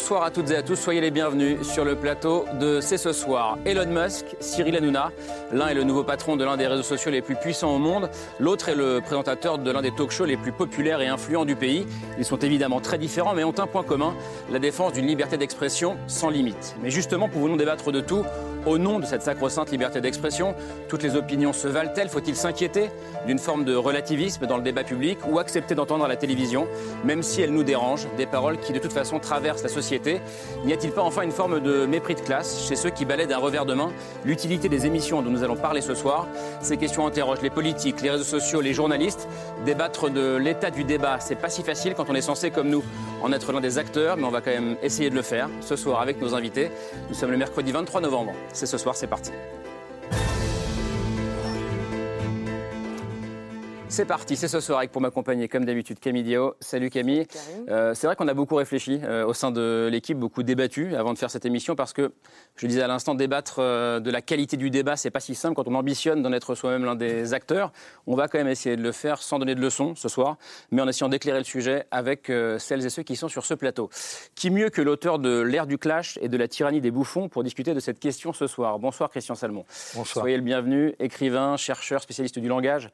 Bonsoir à toutes et à tous, soyez les bienvenus sur le plateau de C'est ce soir. Elon Musk, Cyril Hanouna, l'un est le nouveau patron de l'un des réseaux sociaux les plus puissants au monde, l'autre est le présentateur de l'un des talk-shows les plus populaires et influents du pays. Ils sont évidemment très différents mais ont un point commun, la défense d'une liberté d'expression sans limite. Mais justement, pouvons-nous débattre de tout au nom de cette sacro-sainte liberté d'expression, toutes les opinions se valent-elles? Faut-il s'inquiéter d'une forme de relativisme dans le débat public ou accepter d'entendre à la télévision, même si elles nous dérangent, des paroles qui de toute façon traversent la société? N'y a-t-il pas enfin une forme de mépris de classe chez ceux qui balaient d'un revers de main l'utilité des émissions dont nous allons parler ce soir? Ces questions interrogent les politiques, les réseaux sociaux, les journalistes. Débattre de l'état du débat, c'est pas si facile quand on est censé, comme nous, en être l'un des acteurs, mais on va quand même essayer de le faire ce soir avec nos invités. Nous sommes le mercredi 23 novembre. C'est ce soir, c'est parti. C'est parti, c'est ce soir avec pour m'accompagner comme d'habitude Camille Dio. Salut Camille. Euh, c'est vrai qu'on a beaucoup réfléchi euh, au sein de l'équipe, beaucoup débattu avant de faire cette émission parce que je disais à l'instant débattre euh, de la qualité du débat, c'est pas si simple quand on ambitionne d'en être soi-même l'un des acteurs. On va quand même essayer de le faire sans donner de leçons ce soir, mais en essayant d'éclairer le sujet avec celles et ceux qui sont sur ce plateau. Qui mieux que l'auteur de l'ère du clash et de la tyrannie des bouffons pour discuter de cette question ce soir? Bonsoir Christian Salmon. Bonsoir. Soyez le bienvenu, écrivain, chercheur, spécialiste du langage,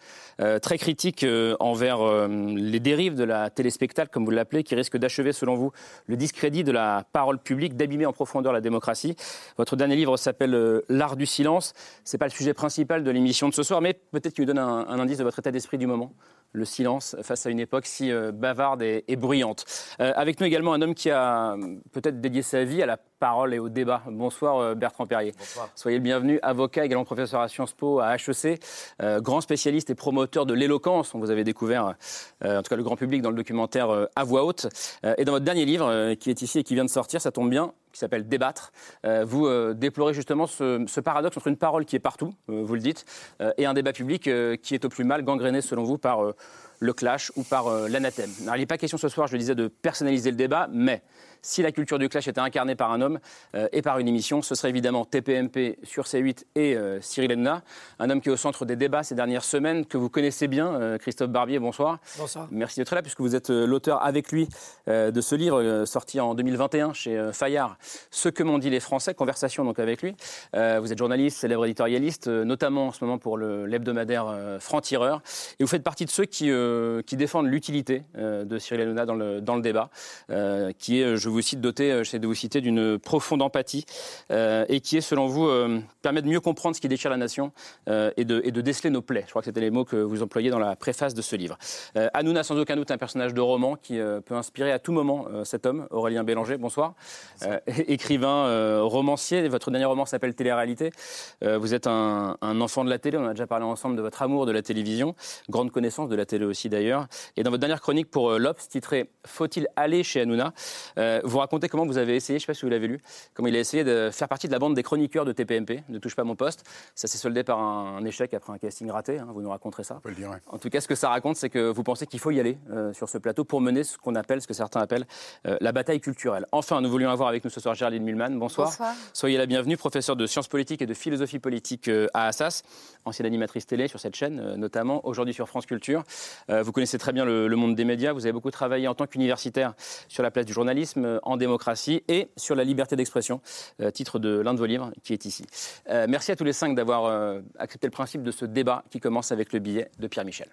très critique euh, envers euh, les dérives de la téléspectacle, comme vous l'appelez, qui risquent d'achever, selon vous, le discrédit de la parole publique, d'abîmer en profondeur la démocratie. Votre dernier livre s'appelle euh, L'art du silence. C'est pas le sujet principal de l'émission de ce soir, mais peut-être qu'il nous donne un indice de votre état d'esprit du moment le silence face à une époque si bavarde et, et bruyante. Euh, avec nous également un homme qui a peut-être dédié sa vie à la parole et au débat. Bonsoir Bertrand Perrier. Bonsoir. Soyez le bienvenu, avocat, également professeur à Sciences Po, à HEC, euh, grand spécialiste et promoteur de l'éloquence. On vous avait découvert, euh, en tout cas le grand public, dans le documentaire euh, À voix haute. et dans votre dernier livre, qui est ici et qui vient de sortir, ça tombe bien, qui s'appelle Débattre. vous déplorez justement ce, paradoxe entre une parole qui est partout, vous le dites, et un débat public qui est au plus mal gangréné, selon vous, par le clash ou par l'anathème. il n'est pas question ce soir, je le disais, de personnaliser le débat, mais si la culture du clash était incarnée par un homme euh, et par une émission, ce serait évidemment TPMP sur C8 et euh, Cyril Hanouna, un homme qui est au centre des débats ces dernières semaines, que vous connaissez bien, euh, Christophe Barbier, bonsoir. Bonsoir. Merci d'être là, puisque vous êtes l'auteur avec lui de ce livre sorti en 2021 chez Fayard, Ce que m'ont dit les Français, conversation donc avec lui. vous êtes journaliste, célèbre éditorialiste, notamment en ce moment pour l'hebdomadaire Franc-Tireur, et vous faites partie de ceux qui, qui défendent l'utilité de Cyril Hanouna dans le, dans le débat, qui est, je vous cite, doté, j'essaie de vous citer, d'une profonde empathie euh, et qui est, selon vous, euh, permet de mieux comprendre ce qui déchire la nation euh, et, de, et, de, déceler nos plaies. Je crois que c'était les mots que vous employez dans la préface de ce livre. Euh, Hanouna, sans aucun doute, un personnage de roman qui euh, peut inspirer à tout moment euh, cet homme, Aurélien Bélanger, bonsoir. bonsoir. écrivain, romancier, votre dernier roman s'appelle Télé-réalité. vous êtes un, un, enfant de la télé, on a déjà parlé ensemble de votre amour de la télévision, grande connaissance de la télé aussi d'ailleurs. Et dans votre dernière chronique pour l'Obs, titrée Faut-il aller chez Hanouna vous racontez comment vous avez essayé, je ne sais pas si vous l'avez lu, comment il a essayé de faire partie de la bande des chroniqueurs de TPMP, Ne touche pas mon poste. Ça s'est soldé par un, échec après un casting raté, hein, vous nous raconterez ça. On peut le dire, ouais. En tout cas, ce que ça raconte, c'est que vous pensez qu'il faut y aller euh, sur ce plateau pour mener ce qu'on appelle, ce que certains appellent, euh, la bataille culturelle. Enfin, nous voulions avoir avec nous ce soir Géraldine Mulman. Bonsoir. Bonsoir. Soyez la bienvenue, professeur de sciences politiques et de philosophie politique euh, à Assas, ancienne animatrice télé sur cette chaîne, euh, notamment aujourd'hui sur France Culture. Euh, vous connaissez très bien le, le, monde des médias, vous avez beaucoup travaillé en tant qu'universitaire sur la place du journalisme en démocratie et sur la liberté d'expression, euh, titre de l'un de vos livres qui est ici. Euh, merci à tous les cinq d'avoir euh, accepté le principe de ce débat qui commence avec le billet de Pierre Michel.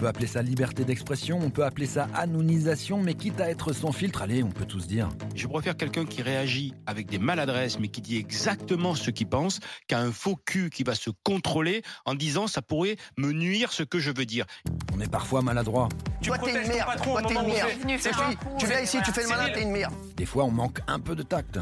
Peut appeler ça liberté d'expression, on peut appeler ça anonisation, mais quitte à être sans filtre, allez, on peut tous dire. Je préfère quelqu'un qui réagit avec des maladresses, mais qui dit exactement ce qu'il pense, qu'à un faux cul qui va se contrôler en disant ça pourrait me nuire ce que je veux dire. On est parfois maladroit. Tu Toi, t'es une merde. Toi, t'es une merde. Tu viens ici, tu fais le malin, t'es une merde. Des fois, on manque un peu de tact.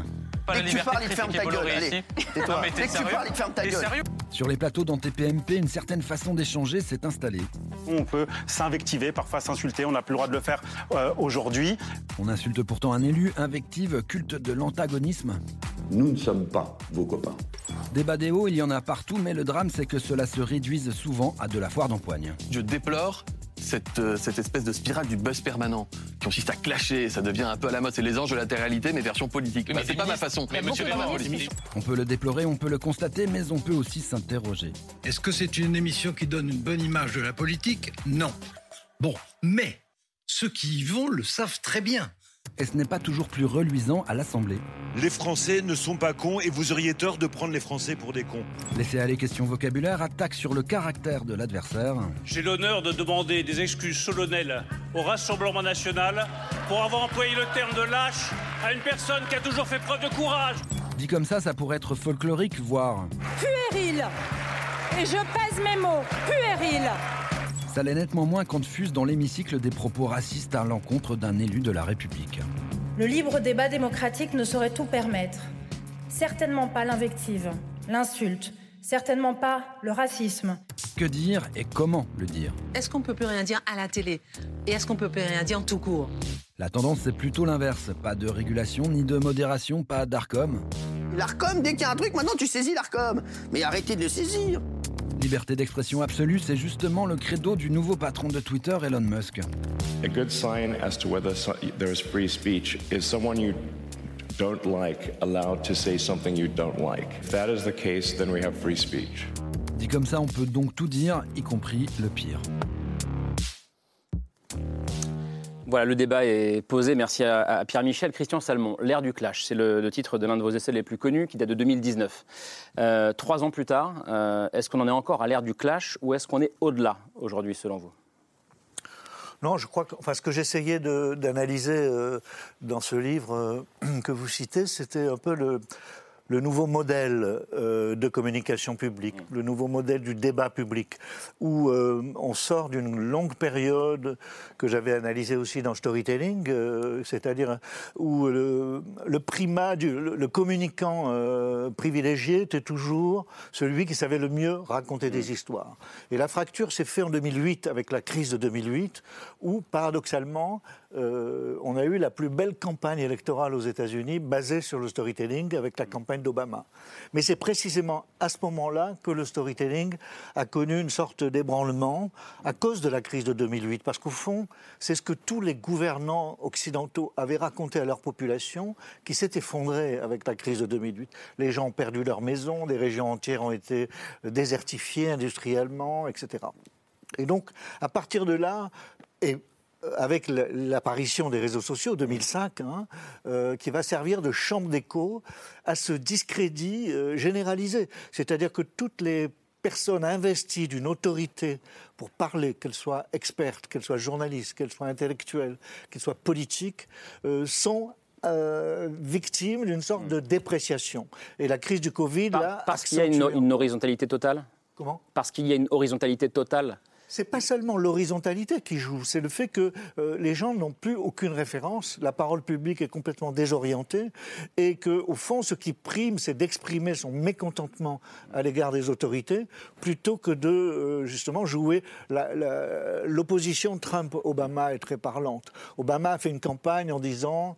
Dès que tu parles, il te ferme ta gueule. Allez, tais-toi. Dès que tu parles, il te ferme ta gueule. Sur les plateaux dans TPMP, une certaine façon d'échanger s'est installée. On peut s'invectiver, parfois s'insulter, on n'a plus le droit de le faire euh, aujourd'hui. On insulte pourtant un élu, invective, culte de l'antagonisme. Nous ne sommes pas vos copains. Des bas des hauts, il y en a partout, mais le drame, c'est que cela se réduise souvent à de la foire d'empoigne. Je déplore cette, euh, cette, espèce de spirale du buzz permanent qui consiste à clasher, ça devient un peu à la mode, c'est les anges de la terre-réalité mais version politique. Bah, c'est pas ma façon. Mais monsieur on peut le déplorer, on peut le constater, mais on peut aussi s'interroger. Est-ce que c'est une émission qui donne une bonne image de la politique? Non. Bon, mais ceux qui y vont le savent très bien et ce n'est pas toujours plus reluisant à l'Assemblée. Les Français ne sont pas cons et vous auriez tort de prendre les Français pour des cons. Laissez aller questions vocabulaire, attaque sur le caractère de l'adversaire. J'ai l'honneur de demander des excuses solennelles au Rassemblement national pour avoir employé le terme de lâche à une personne qui a toujours fait preuve de courage. Dit comme ça, ça pourrait être folklorique, voire... Puéril Et je pèse mes mots, puéril ça l'est nettement moins quand fusent dans l'hémicycle des propos racistes à l'encontre d'un élu de la République. Le libre débat démocratique ne saurait tout permettre. Certainement pas l'invective, l'insulte, certainement pas le racisme. Que dire et comment le dire? Est-ce qu'on peut plus rien dire à la télé? Et est-ce qu'on peut plus rien dire en tout court? La tendance c'est plutôt l'inverse. Pas de régulation ni de modération, pas d'ARCOM. L'ARCOM, dès qu'il y a un truc, maintenant tu saisis l'ARCOM. Mais arrêtez de le saisir. Liberté d'expression absolue, c'est justement le credo du nouveau patron de Twitter, Elon Musk. A good sign as to whether there is free speech is someone you don't like allowed to say something you don't like. If that is the case, then we have free speech. Dit comme ça, on peut donc tout dire, y compris le pire. Voilà, le débat est posé. Merci à, Pierre-Michel. Christian Salmon, L'ère du clash, c'est le, titre de l'un de vos essais les plus connus qui date de 2019. Euh, trois ans plus tard, euh, est-ce qu'on en est encore à l'ère du clash ou est-ce qu'on est, au-delà aujourd'hui, selon vous? Non, je crois que enfin, ce que j'essayais d'analyser euh, dans ce livre que vous citez, c'était un peu le, le nouveau modèle euh, de communication publique, le nouveau modèle du débat public, où euh, on sort d'une longue période que j'avais analysée aussi dans Storytelling, euh, c'est-à-dire où le, primat, du, le, communicant privilégié était toujours celui qui savait le mieux raconter des mm. histoires. Et la fracture s'est faite en 2008 avec la crise de 2008, où paradoxalement, on a eu la plus belle campagne électorale aux États-Unis basée sur le storytelling avec la campagne d'Obama. Mais c'est précisément à ce moment-là que le storytelling a connu une sorte d'ébranlement à cause de la crise de 2008. Parce qu'au fond, c'est ce que tous les gouvernants occidentaux avaient raconté à leur population qui s'est effondrée avec la crise de 2008. Les gens ont perdu leur maison, des régions entières ont été désertifiées industriellement, etc. Et donc, à partir de là, et avec l'apparition des réseaux sociaux 2005, hein, euh, qui va servir de chambre d'écho à ce discrédit euh, généralisé. C'est-à-dire que toutes les personnes investies d'une autorité pour parler, qu'elles soient expertes, qu'elles soient journalistes, qu'elles soient intellectuelles, qu'elles soient politiques, euh, sont victimes d'une sorte de dépréciation. Et la crise du Covid, là, parce qu'il y a une, une horizontalité totale? Comment? Parce qu'il y a une horizontalité totale c'est pas seulement l'horizontalité qui joue, c'est le fait que euh, les gens n'ont plus aucune référence, la parole publique est complètement désorientée et que au fond ce qui prime c'est d'exprimer son mécontentement à l'égard des autorités plutôt que de euh, justement jouer l'opposition Trump-Obama est très parlante. Obama a fait une campagne en disant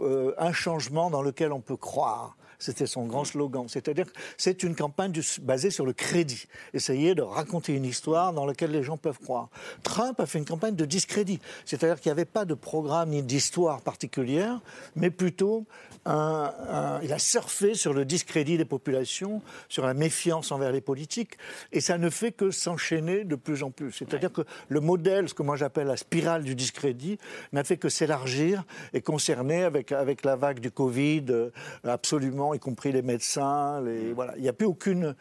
euh, un changement dans lequel on peut croire. C'était son grand slogan. C'est-à-dire que c'est une campagne basée sur le crédit. Essayer de raconter une histoire dans laquelle les gens peuvent croire. Trump a fait une campagne de discrédit. C'est-à-dire qu'il n'y avait pas de programme ni d'histoire particulière, mais plutôt il a surfé sur le discrédit des populations, sur la méfiance envers les politiques, et ça ne fait que s'enchaîner de plus en plus. C'est-à-dire que le modèle, ce que moi j'appelle la spirale du discrédit, n'a fait que s'élargir et concerner avec, avec la vague du Covid, euh, absolument, y compris les médecins. Les, voilà. Il n'y a plus aucune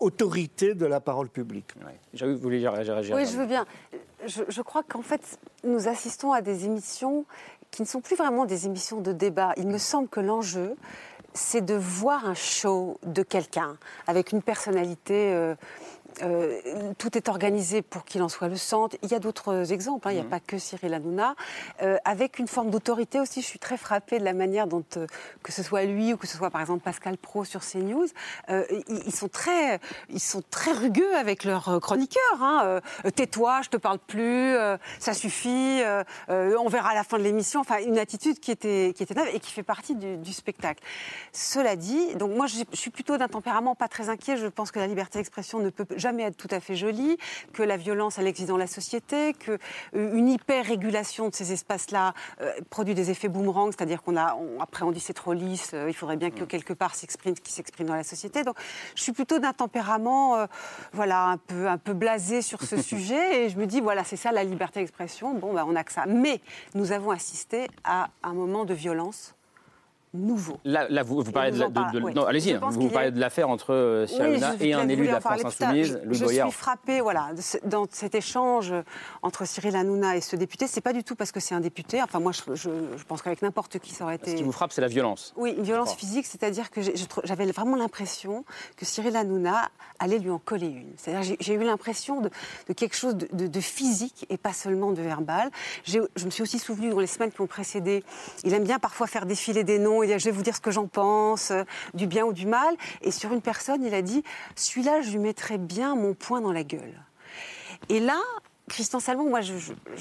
autorité de la parole publique. Oui. Vous voulez réagir Oui, je veux bien. Je, je crois qu'en fait, nous assistons à des émissions qui ne sont plus vraiment des émissions de débat. Il me semble que l'enjeu, c'est de voir un show de quelqu'un avec une personnalité. Euh, tout est organisé pour qu'il en soit le centre. Il y a d'autres exemples, hein. il n'y a mhm. pas que Cyril Hanouna, avec une forme d'autorité aussi. Je suis très frappée de la manière dont, que ce soit lui ou que ce soit par exemple Pascal Pro sur CNews, ils, sont très, ils sont très rugueux avec leurs chroniqueurs. Hein. Tais-toi, je te parle plus, ça suffit, on verra à la fin de l'émission. Enfin, une attitude qui était, qui était neuve et qui fait partie du, du spectacle. Cela dit, donc moi je suis plutôt d'un tempérament pas très inquiet. Je pense que la liberté d'expression ne peut jamais être tout à fait jolie, que la violence elle existe dans la société, que euh, hyper-régulation de ces espaces-là euh, produit des effets boomerang, c'est-à-dire qu'on a après on dit c'est trop lisse, euh, il faudrait bien que quelque part s'exprime ce qui s'exprime dans la société. Donc je suis plutôt d'un tempérament voilà un peu un peu blasé sur ce sujet et je me dis voilà c'est ça la liberté d'expression. Bon ben on a que ça. Mais nous avons assisté à un moment de violence nouveau. Là, vous, parlez de, non, allez-y. Vous, parlez de l'affaire entre euh, et un élu de la France insoumise, Louis Je suis frappée, voilà, dans cet échange entre Cyril Hanouna et ce député. C'est pas du tout parce que c'est un député. Enfin, moi, je, pense qu'avec n'importe qui, ça aurait été. Ce qui vous frappe, c'est la violence. Oui, une violence physique, c'est-à-dire que j'avais vraiment l'impression que Cyril Hanouna allait lui en coller une. C'est-à-dire, j'ai eu l'impression de, quelque chose de, physique et pas seulement de verbal. Je me suis aussi souvenu dans les semaines qui ont précédé. Il aime bien parfois faire défiler des noms je vais vous dire ce que j'en pense, euh, du bien ou du mal. Et sur une personne, il a dit, celui-là, je lui mettrais bien mon poing dans la gueule. Et là, Christian Salmon, moi, je,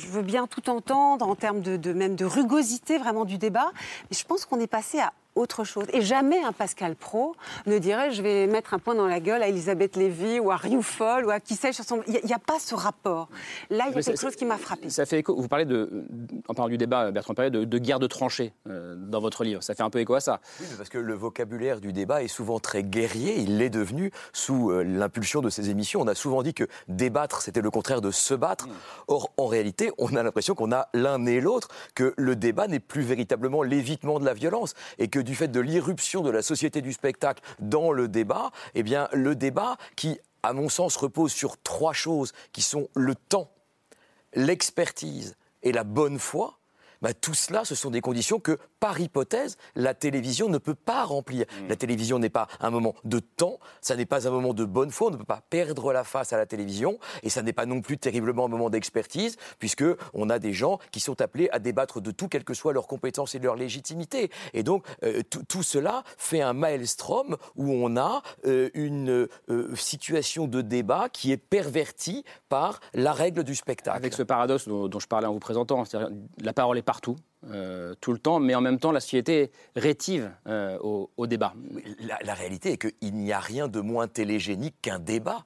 veux bien tout entendre en termes de, même de rugosité vraiment du débat, mais je pense qu'on est passé à autre chose. Et jamais un Pascal Pro ne dirait je vais mettre un point dans la gueule à Elisabeth Lévy ou à Rioufol ou à qui sais-je sur son. Il n'y a, pas ce rapport. Là, il y a quelque chose qui m'a frappé. Ça fait écho. Vous parlez de, en parlant du débat, Bertrand Perrier, de, guerre de tranchées euh, dans votre livre. Ça fait un peu écho à ça. Oui, parce que le vocabulaire du débat est souvent très guerrier. Il l'est devenu sous euh, l'impulsion de ces émissions. On a souvent dit que débattre, c'était le contraire de se battre. Mm. Or, en réalité, on a l'impression qu'on a l'un et l'autre, que le débat n'est plus véritablement l'évitement de la violence et que du fait de l'irruption de la société du spectacle dans le débat, eh bien, le débat qui, à mon sens, repose sur trois choses qui sont le temps, l'expertise et la bonne foi, bah, tout cela, ce sont des conditions que, par hypothèse, la télévision ne peut pas remplir. Mm. La télévision n'est pas un moment de temps, ça n'est pas un moment de bonne foi, on ne peut pas perdre la face à la télévision, et ça n'est pas non plus terriblement un moment d'expertise, puisque on a des gens qui sont appelés à débattre de tout, quelles que soient leurs compétences et leur légitimité. Et donc, euh, tout cela fait un maelstrom où on a euh, une euh, situation de débat qui est pervertie par la règle du spectacle. Avec ce paradoxe dont, dont je parlais en vous présentant, la parole est partout, euh, tout le temps, mais en même temps, la société rétive euh, au, débat. La, la réalité est qu'il n'y a rien de moins télégénique qu'un débat.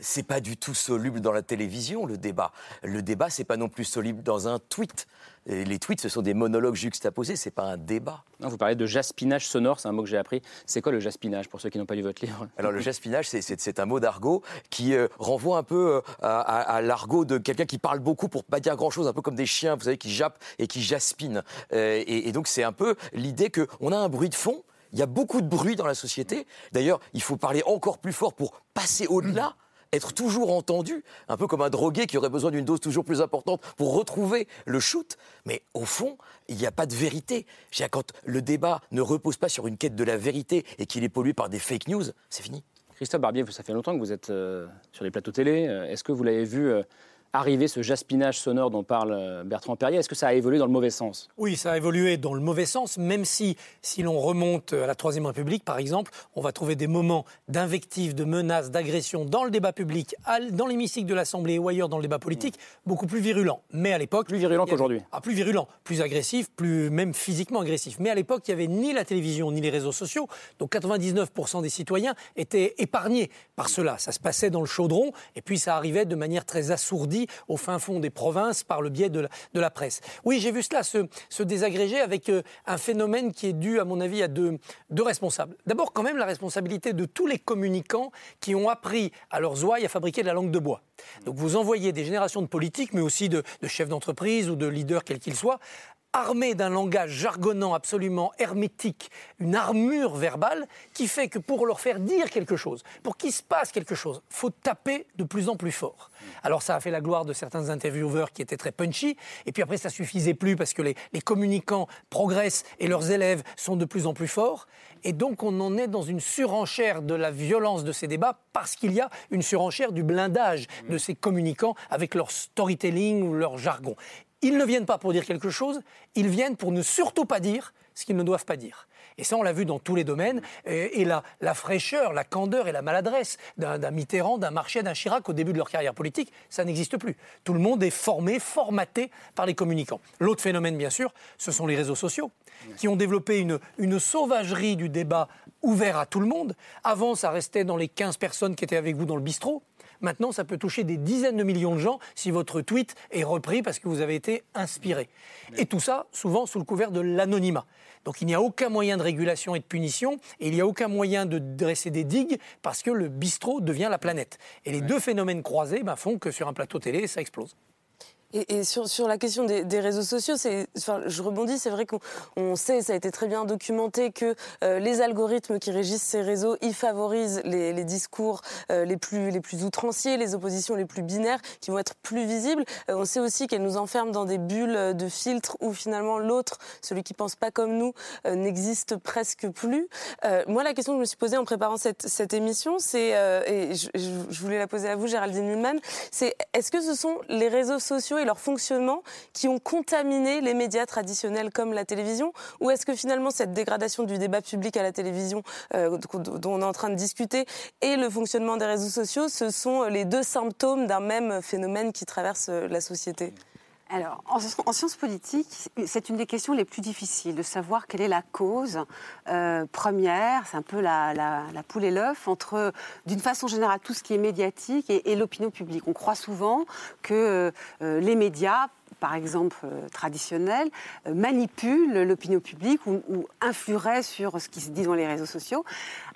C'est pas du tout soluble dans la télévision, le débat. Le débat, c'est pas non plus soluble dans un tweet. les tweets, ce sont des monologues juxtaposés, c'est pas un débat. vous parlez de jaspinage sonore, c'est un mot que j'ai appris. C'est quoi le jaspinage pour ceux qui n'ont pas lu votre livre? Alors le jaspinage, c'est un mot d'argot qui euh, renvoie un peu euh, à, l'argot de quelqu'un qui parle beaucoup pour pas dire grand-chose, un peu comme des chiens, vous savez, qui jappent et qui jaspinent. Euh, et, et, donc c'est un peu l'idée qu'on a un bruit de fond il y a beaucoup de bruit dans la société. D'ailleurs, il faut parler encore plus fort pour passer au-delà être toujours entendu, un peu comme un drogué qui aurait besoin d'une dose toujours plus importante pour retrouver le shoot. Mais au fond, il n'y a pas de vérité. Quand le débat ne repose pas sur une quête de la vérité et qu'il est pollué par des fake news, c'est fini. Christophe Barbier, ça fait longtemps que vous êtes euh, sur les plateaux télé. Euh, est-ce que vous l'avez vu euh, arriver ce jaspinage sonore dont parle euh, Bertrand Perrier Est-ce que ça a évolué dans le mauvais sens? Oui, ça a évolué dans le mauvais sens, même si, si l'on remonte à la Troisième République, par exemple, on va trouver des moments d'invective, de menaces, d'agression dans le débat public, dans l'hémicycle de l'Assemblée ou ailleurs dans le débat politique, beaucoup plus virulents. Mais à l'époque... Plus virulent qu'aujourd'hui ah, Plus virulent, plus agressif, plus même physiquement agressif. Mais à l'époque, il n'y avait ni la télévision ni les réseaux sociaux, donc 99% des citoyens étaient épargnés par cela. Ça se passait dans le chaudron, et puis ça arrivait de manière très assourdie au fin fond des provinces par le biais de la, presse. Oui, j'ai vu cela se, désagréger avec euh, un phénomène qui est dû, à mon avis, à deux, responsables. D'abord, quand même, la responsabilité de tous les communicants qui ont appris à leurs ouailles à fabriquer de la langue de bois. Donc vous envoyez des générations de politiques, mais aussi de, de chefs d'entreprise ou de leaders, quels qu'ils soient, armés d'un langage jargonnant absolument hermétique, une armure verbale qui fait que pour leur faire dire quelque chose, pour qu'il se passe quelque chose, faut taper de plus en plus fort. Alors ça a fait la gloire de certains intervieweurs qui étaient très punchy, et puis après ça suffisait plus parce que les, les communicants progressent et leurs élèves sont de plus en plus forts, et donc on en est dans une surenchère de la violence de ces débats parce qu'il y a une surenchère du blindage de ces communicants avec leur storytelling ou leur jargon. Ils ne viennent pas pour dire quelque chose, ils viennent pour ne surtout pas dire ce qu'ils ne doivent pas dire. Et ça, on l'a vu dans tous les domaines. Et, la, fraîcheur, la candeur et la maladresse d'un Mitterrand, d'un Marchais, d'un Chirac au début de leur carrière politique, ça n'existe plus. Tout le monde est formé, formaté par les communicants. L'autre phénomène, bien sûr, ce sont les réseaux sociaux, qui ont développé une, une sauvagerie du débat ouvert à tout le monde. Avant, ça restait dans les 15 personnes qui étaient avec vous dans le bistrot. Maintenant, ça peut toucher des dizaines de millions de gens si votre tweet est repris parce que vous avez été inspiré. Et tout ça, souvent, sous le couvert de l'anonymat. Donc il n'y a aucun moyen de régulation et de punition, et il n'y a aucun moyen de dresser des digues parce que le bistrot devient la planète. Et les deux phénomènes croisés ben, font que sur un plateau télé, ça explose. Et, sur, sur, la question des, réseaux sociaux, enfin, je rebondis, c'est vrai qu'on sait, ça a été très bien documenté, que euh, les algorithmes qui régissent ces réseaux, ils favorisent les, discours euh, les, plus, les plus outranciers, les oppositions les plus binaires, qui vont être plus visibles. Euh, on sait aussi qu'elles nous enferment dans des bulles de filtres où finalement l'autre, celui qui pense pas comme nous, n'existe presque plus. moi, la question que je me suis posée en préparant cette, cette émission, c'est, et je, je, voulais la poser à vous, Géraldine Mulman, c'est est-ce que ce sont les réseaux sociaux et leur fonctionnement qui ont contaminé les médias traditionnels comme la télévision? Ou est-ce que finalement cette dégradation du débat public à la télévision euh, dont on est en train de discuter et le fonctionnement des réseaux sociaux, ce sont les deux symptômes d'un même phénomène qui traverse euh, la société? Alors, en, sciences politiques, c'est une des questions les plus difficiles de savoir quelle est la cause euh, première, c'est un peu la, poule et l'œuf, entre, d'une façon générale, tout ce qui est médiatique et, l'opinion publique. On croit souvent que euh, les médias par exemple traditionnels, manipulent l'opinion publique ou, ou, influeraient sur ce qui se dit dans les réseaux sociaux,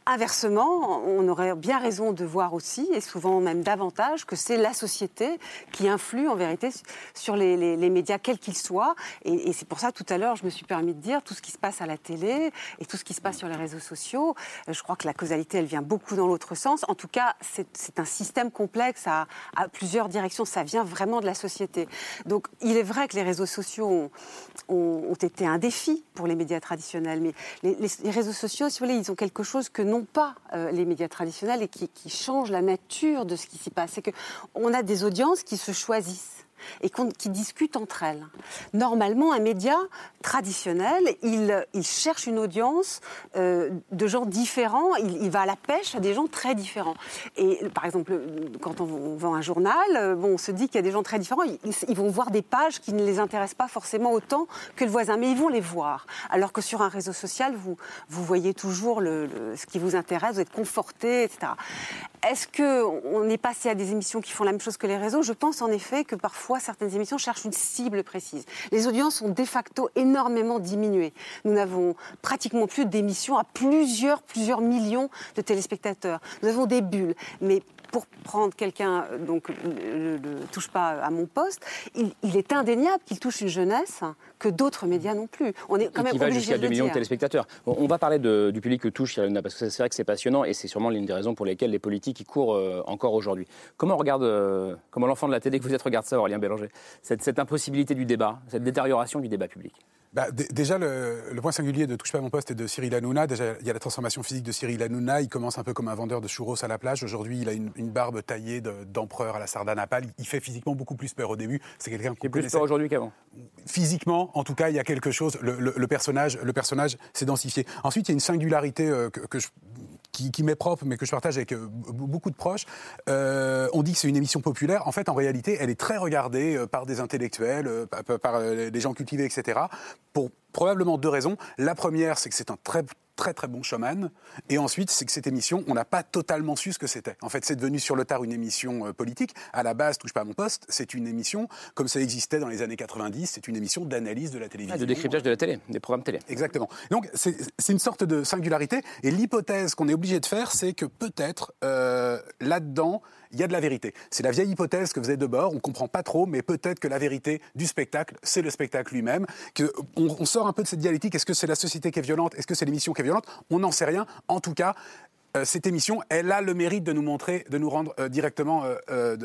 Inversement, on aurait bien raison de voir aussi, et souvent même davantage, que c'est la société qui influe en vérité sur les, médias, quels qu'ils soient. Et, c'est pour ça, tout à l'heure, je me suis permis de dire tout ce qui se passe à la télé et tout ce qui se passe sur les réseaux sociaux. Euh, je crois que la causalité, elle vient beaucoup dans l'autre sens. En tout cas, c'est un système complexe à, plusieurs directions. Ça vient vraiment de la société. Donc, il est vrai que les réseaux sociaux ont, été un défi pour les médias traditionnels. Mais les, les réseaux sociaux, si vous voulez, ils ont quelque chose que non pas euh, les médias traditionnels et qui changent la nature de ce qui s'y passe. C'est qu'on a des audiences qui se choisissent et qui discutent entre elles. Normalement, un média traditionnel, il, cherche une audience euh, de gens différents, il, va à la pêche à des gens très différents. Et par exemple, quand on, vend un journal, euh, bon, on se dit qu'il y a des gens très différents, ils, vont voir des pages qui ne les intéressent pas forcément autant que le voisin, mais ils vont les voir. Alors que sur un réseau social, vous, voyez toujours ce qui vous intéresse, vous êtes conforté, etc. Est-ce qu'on est passé à des émissions qui font la même chose que les réseaux? Je pense en effet que certaines émissions cherchent une cible précise. Les audiences ont de facto énormément diminué. Nous n'avons pratiquement plus d'émissions à plusieurs, plusieurs millions de téléspectateurs. Nous avons des bulles. Mais pour prendre quelqu'un, euh, donc ne touche pas à mon poste, il, est indéniable qu'il touche une jeunesse que d'autres médias non plus. On est quand même qui va jusqu'à 2 millions de téléspectateurs. on va parler du public que touche parce que c'est vrai que c'est passionnant et c'est sûrement l'une des raisons pour lesquelles les politiques y courent euh, encore aujourd'hui. Comment regarde, euh, comment l'enfant de la télé que vous êtes regarde ça, Aurélien Bélanger? Cette, cette impossibilité du débat, cette détérioration du débat public? Bah, déjà, le, point singulier de Touche pas à mon poste et de Cyril Hanouna, déjà, il y a la transformation physique de Cyril Hanouna. Il commence un peu comme un vendeur de churros à la plage. Aujourd'hui, il a une, barbe taillée d'empereur à la sardanapale. Il fait physiquement beaucoup plus peur au début. C'est quelqu'un qui plus peur aujourd'hui qu'avant. Physiquement, en tout cas, il y a quelque chose. Le, personnage, le personnage s'est densifié. Ensuite, il y a une singularité euh, que, je qui, m'est propre, mais que je partage avec euh, beaucoup de proches. Euh, on dit que c'est une émission populaire. En fait, en réalité, elle est très regardée euh, par des intellectuels, par, des gens cultivés, etc. probablement deux raisons. La première, c'est que c'est un très très très bon showman. Et ensuite, c'est que cette émission, on n'a pas totalement su ce que c'était. En fait, c'est devenu sur le tard une émission euh, politique. À la base, touche pas à mon poste, c'est une émission comme ça existait dans les années 90. C'est une émission d'analyse de la télévision. Ah, de décryptage de la télé, des programmes télé. Exactement. Donc c'est une sorte de singularité. Et l'hypothèse qu'on est obligé de faire, c'est que peut-être euh, là-dedans, il y a de la vérité. C'est la vieille hypothèse que vous êtes de bord, on ne comprend pas trop, mais peut-être que la vérité du spectacle, c'est le spectacle lui-même. On, sort un peu de cette dialectique, est-ce que c'est la société qui est violente, est-ce que c'est l'émission qui est violente On n'en sait rien. En tout cas, euh, cette émission, elle a le mérite de nous montrer, de nous rendre euh, directement euh,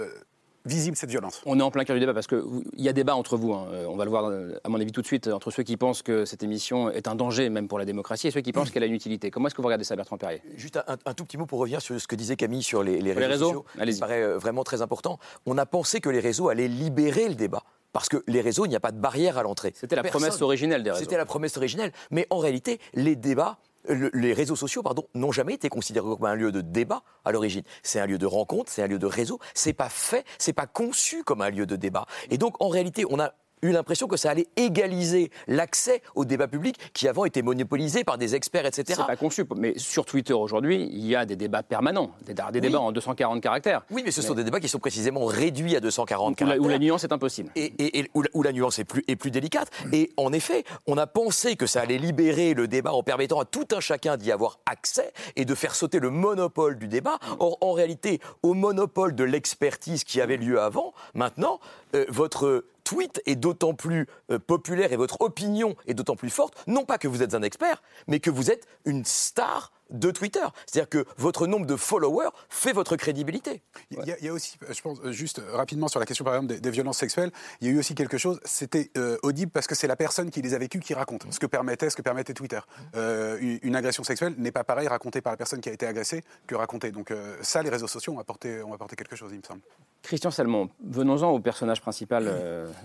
visible cette violence. On est en plein cœur du débat parce qu'il y a débat entre vous. Hein. On va le voir, à mon avis, tout de suite, entre ceux qui pensent que cette émission est un danger même pour la démocratie et ceux qui pensent qu'elle a une utilité. Comment est-ce que vous regardez ça, Bertrand Perrier? Juste un, tout petit mot pour revenir sur ce que disait Camille sur les, réseaux, réseaux sociaux. Ça paraît euh, vraiment très important. On a pensé que les réseaux allaient libérer le débat. Parce que les réseaux, il n'y a pas de barrière à l'entrée. C'était la promesse originelle des réseaux. C'était la promesse originelle. Mais en réalité, les débats les réseaux sociaux, pardon, n'ont jamais été considérés comme un lieu de débat à l'origine. C'est un lieu de rencontre, c'est un lieu de réseau. C'est pas fait, c'est pas conçu comme un lieu de débat. Et donc, en réalité, on a eu l'impression que ça allait égaliser l'accès au débat public qui avant était monopolisé par des experts, etc. C'est pas conçu, mais sur Twitter aujourd'hui, il y a des débats permanents, des, débats en 240 caractères. Oui, mais ce sont des débats qui sont précisément réduits à 240 caractères. Où la, nuance est impossible. Et, où, la, nuance est plus, est plus délicate. Et en effet, on a pensé que ça allait libérer le débat en permettant à tout un chacun d'y avoir accès et de faire sauter le monopole du débat. Or, en réalité, au monopole de l'expertise qui avait lieu avant, maintenant, euh, votre tweet est d'autant plus euh, populaire et votre opinion est d'autant plus forte, non pas que vous êtes un expert, mais que vous êtes une star de Twitter. C'est-à-dire que votre nombre de followers fait votre crédibilité. Il y, a, aussi, je pense, juste rapidement sur la question par exemple des, violences sexuelles, il y a eu aussi quelque chose, c'était euh, audible parce que c'est la personne qui les a vécues qui raconte ce que permettait, ce que permettait Twitter. Euh, une, agression sexuelle n'est pas pareil racontée par la personne qui a été agressée que racontée. Donc euh, ça, les réseaux sociaux ont apporté, ont apporté quelque chose, il me semble. Christian Salmon, venons-en au personnage principal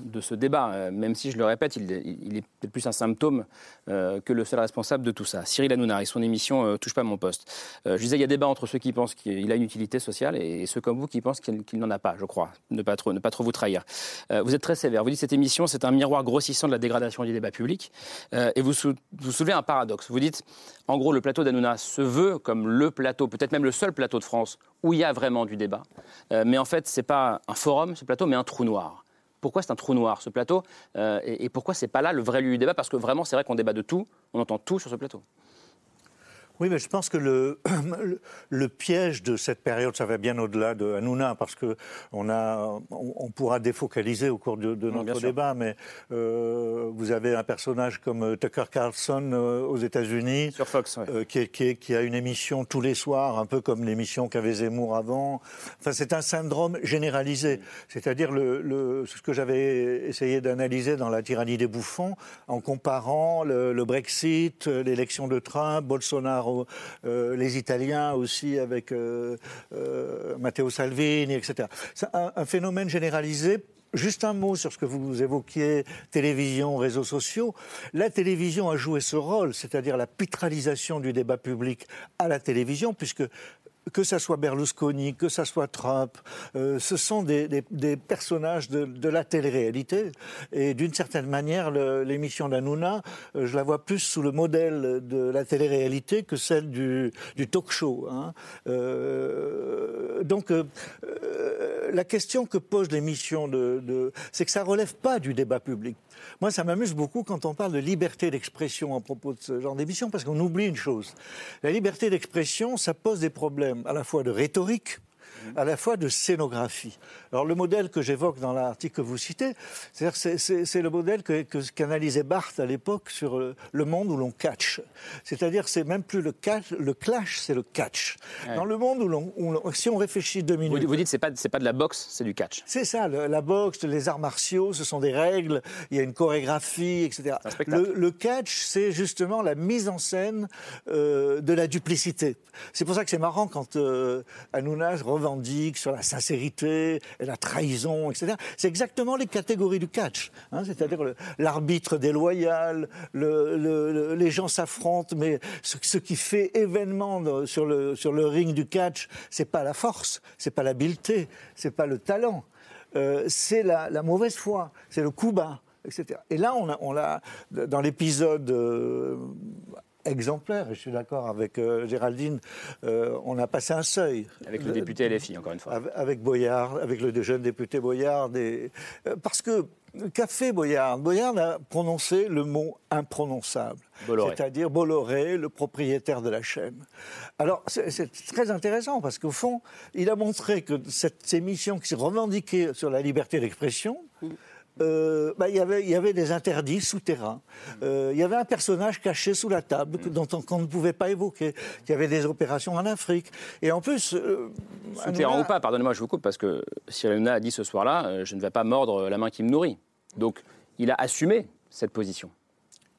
de ce débat, même si je le répète, il, il est peut-être plus un symptôme que le seul responsable de tout ça. Cyril Hanouna et son émission touche mon poste. Euh, je disais, il y a débat entre ceux qui pensent qu'il a une utilité sociale et ceux comme vous qui pensent qu'il n'en a pas, je crois. Ne pas trop, ne pas trop vous trahir. Euh, vous êtes très sévère. Vous dites cette émission, c'est un miroir grossissant de la dégradation du débat public. Euh, et vous, soulevez un paradoxe. Vous dites, en gros, le plateau d'Anouna se veut comme le plateau, peut-être même le seul plateau de France où il y a vraiment du débat. mais en fait, ce n'est pas un forum, ce plateau, mais un trou noir pourquoi c'est un trou noir ce plateau? Et, et, pourquoi c'est pas là le vrai lieu du débat? Parce que vraiment, c'est vrai qu'on débat de tout, on entend tout sur ce plateau. Oui, mais je pense que le, le, piège de cette période, ça va bien au-delà de Hanouna, parce que on, a, on, pourra défocaliser au cours de, notre débat, mais euh, vous avez un personnage comme euh, Tucker Carlson euh, aux États-Unis, sur Fox, qui, qui, a une émission tous les soirs, un peu comme l'émission qu'avait Zemmour avant. Enfin, c'est un syndrome généralisé, c'est-à-dire le, le, ce que j'avais essayé d'analyser dans la tyrannie des bouffons, en comparant le, le Brexit, l'élection de Trump, Bolsonaro euh, les Italiens aussi avec euh, euh, Matteo Salvini, etc. C'est un, phénomène généralisé Juste un mot sur ce que vous évoquiez, télévision, réseaux sociaux. La télévision a joué ce rôle, c'est-à-dire la pitralisation du débat public à la télévision, puisque que ça soit Berlusconi, que ça soit Trump, euh, ce sont des, personnages de, la télé-réalité. Et d'une certaine manière, l'émission d'Anouna, euh, je la vois plus sous le modèle de la télé-réalité que celle du, talk show. Hein. Euh, donc, la question que pose l'émission, de, c'est que ça relève pas du débat public. Moi, ça m'amuse beaucoup quand on parle de liberté d'expression à propos de ce genre d'émission, parce qu'on oublie une chose. La liberté d'expression, ça pose des problèmes à la fois de rhétorique, à la fois de scénographie. Alors le modèle que j'évoque dans l'article que vous citez, c'est le modèle qu'analysait que, Barthes à l'époque sur le, monde où l'on catch. C'est-à-dire c'est même plus le, catch, le clash, c'est le catch. Dans le monde où l'on, si on réfléchit deux minutes... Vous, dites c'est pas c'est pas de la boxe, c'est du catch. C'est ça, la boxe, les arts martiaux, ce sont des règles, il y a une chorégraphie, etc. Le, catch, c'est justement la mise en scène euh, de la duplicité. C'est pour ça que c'est marrant quand euh, Hanouna sur la sincérité et la trahison, etc. C'est exactement les catégories du catch. Hein, C'est-à-dire l'arbitre déloyal, le, les gens s'affrontent, mais ce, qui fait événement sur le, sur le ring du catch, c'est pas la force, c'est pas l'habileté, c'est pas le talent, euh, c'est la, mauvaise foi, c'est le coup bas, etc. Et là, on a, on a dans l'épisode euh, exemplaire. Et je suis d'accord avec euh, Géraldine, euh, on a passé un seuil. Avec le député LFI, encore une fois. Avec Boyard, avec le jeune député Boyard. Et, parce que qu'a fait Boyard? Boyard a prononcé le mot imprononçable. C'est-à-dire Bolloré, le propriétaire de la chaîne. Alors, c'est très intéressant parce qu'au fond, il a montré que cette émission qui s'est revendiquée sur la liberté d'expression, euh, bah, y il y avait des interdits souterrains. Euh, il y avait un personnage caché sous la table dont on, ne pouvait pas évoquer. Il y avait des opérations en Afrique. Et en plus. Euh, souterrain ou pas, pardonnez-moi, je vous coupe, parce que Cyril Hanouna a dit ce soir-là je ne vais pas mordre la main qui me nourrit. Donc, il a assumé cette position.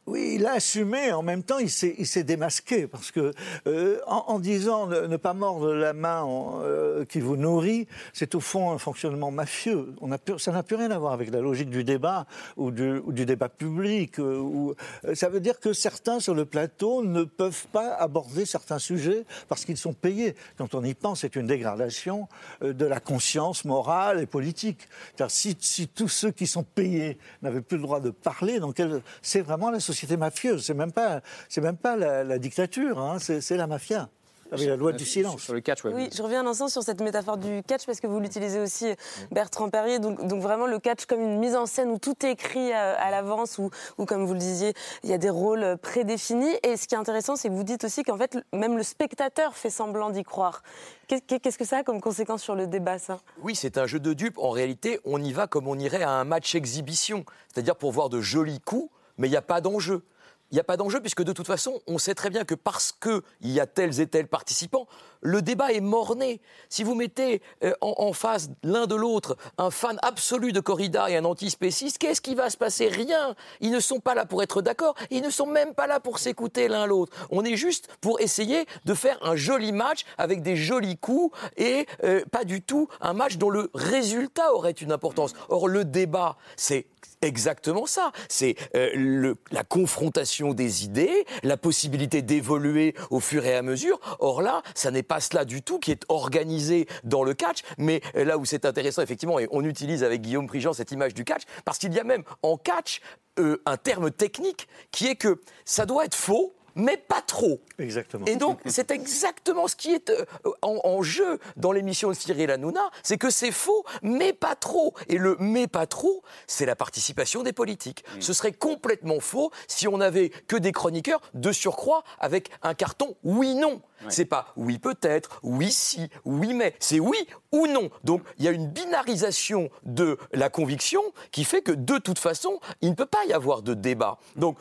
Oui, il a assumé, en même temps, il s'est démasqué, parce que euh, en, disant ne, pas mordre la main euh, qui vous nourrit, c'est au fond un fonctionnement mafieux. Ça n'a plus rien à voir avec la logique du débat ou du, débat public. Euh, ça veut dire que certains sur le plateau ne peuvent pas aborder certains sujets parce qu'ils sont payés. Quand on y pense, c'est une dégradation de la conscience morale et politique. Car si, si tous ceux qui sont payés n'avaient plus le droit de parler, donc c'est vraiment la société société mafieuse. C'est même pas, c'est même pas la, dictature, hein. c'est la mafia. Avec la loi du silence. Sur le catch, Oui, je reviens un instant sur cette métaphore du catch parce que vous l'utilisez aussi, Bertrand Perrier. Donc, donc, vraiment le catch comme une mise en scène où tout est écrit à, à l'avance, ou où, comme vous le disiez, il y a des rôles prédéfinis. Et ce qui est intéressant, c'est que vous dites aussi qu'en fait, même le spectateur fait semblant d'y croire. Qu'est-ce que ça a comme conséquence sur le débat, ça? Oui, c'est un jeu de dupes. En réalité, on y va comme on irait à un match exhibition, c'est-à-dire pour voir de jolis coups mais il n'y a pas d'enjeu. Il n'y a pas d'enjeu puisque de toute façon, on sait très bien que parce qu'il y a tels et tels participants, le débat est morné. Si vous mettez euh, en, face l'un de l'autre un fan absolu de corrida et un antispéciste, qu'est-ce qui va se passer? Rien. Ils ne sont pas là pour être d'accord, ils ne sont même pas là pour s'écouter l'un l'autre. On est juste pour essayer de faire un joli match avec des jolis coups et euh, pas du tout un match dont le résultat aurait une importance. Or, le débat, c'est exactement ça. C'est euh, la confrontation des idées, la possibilité d'évoluer au fur et à mesure. Or là, ça n'est pas cela du tout qui est organisé dans le catch, mais euh, là où c'est intéressant, effectivement, et on utilise avec Guillaume Prigent cette image du catch, parce qu'il y a même en catch euh, un terme technique qui est que ça doit être faux, mais pas trop. Exactement. Et donc, c'est exactement ce qui est euh, en, jeu dans l'émission de Cyril Hanouna, c'est que c'est faux, mais pas trop. Et le mais pas trop, c'est la participation des politiques. Mm. Ce serait complètement faux si on n'avait que des chroniqueurs de surcroît avec un carton oui-non. C'est pas oui peut-être, oui si, oui mais, c'est oui ou non. Donc il y a une binarisation de la conviction qui fait que de toute façon, il ne peut pas y avoir de débat. Donc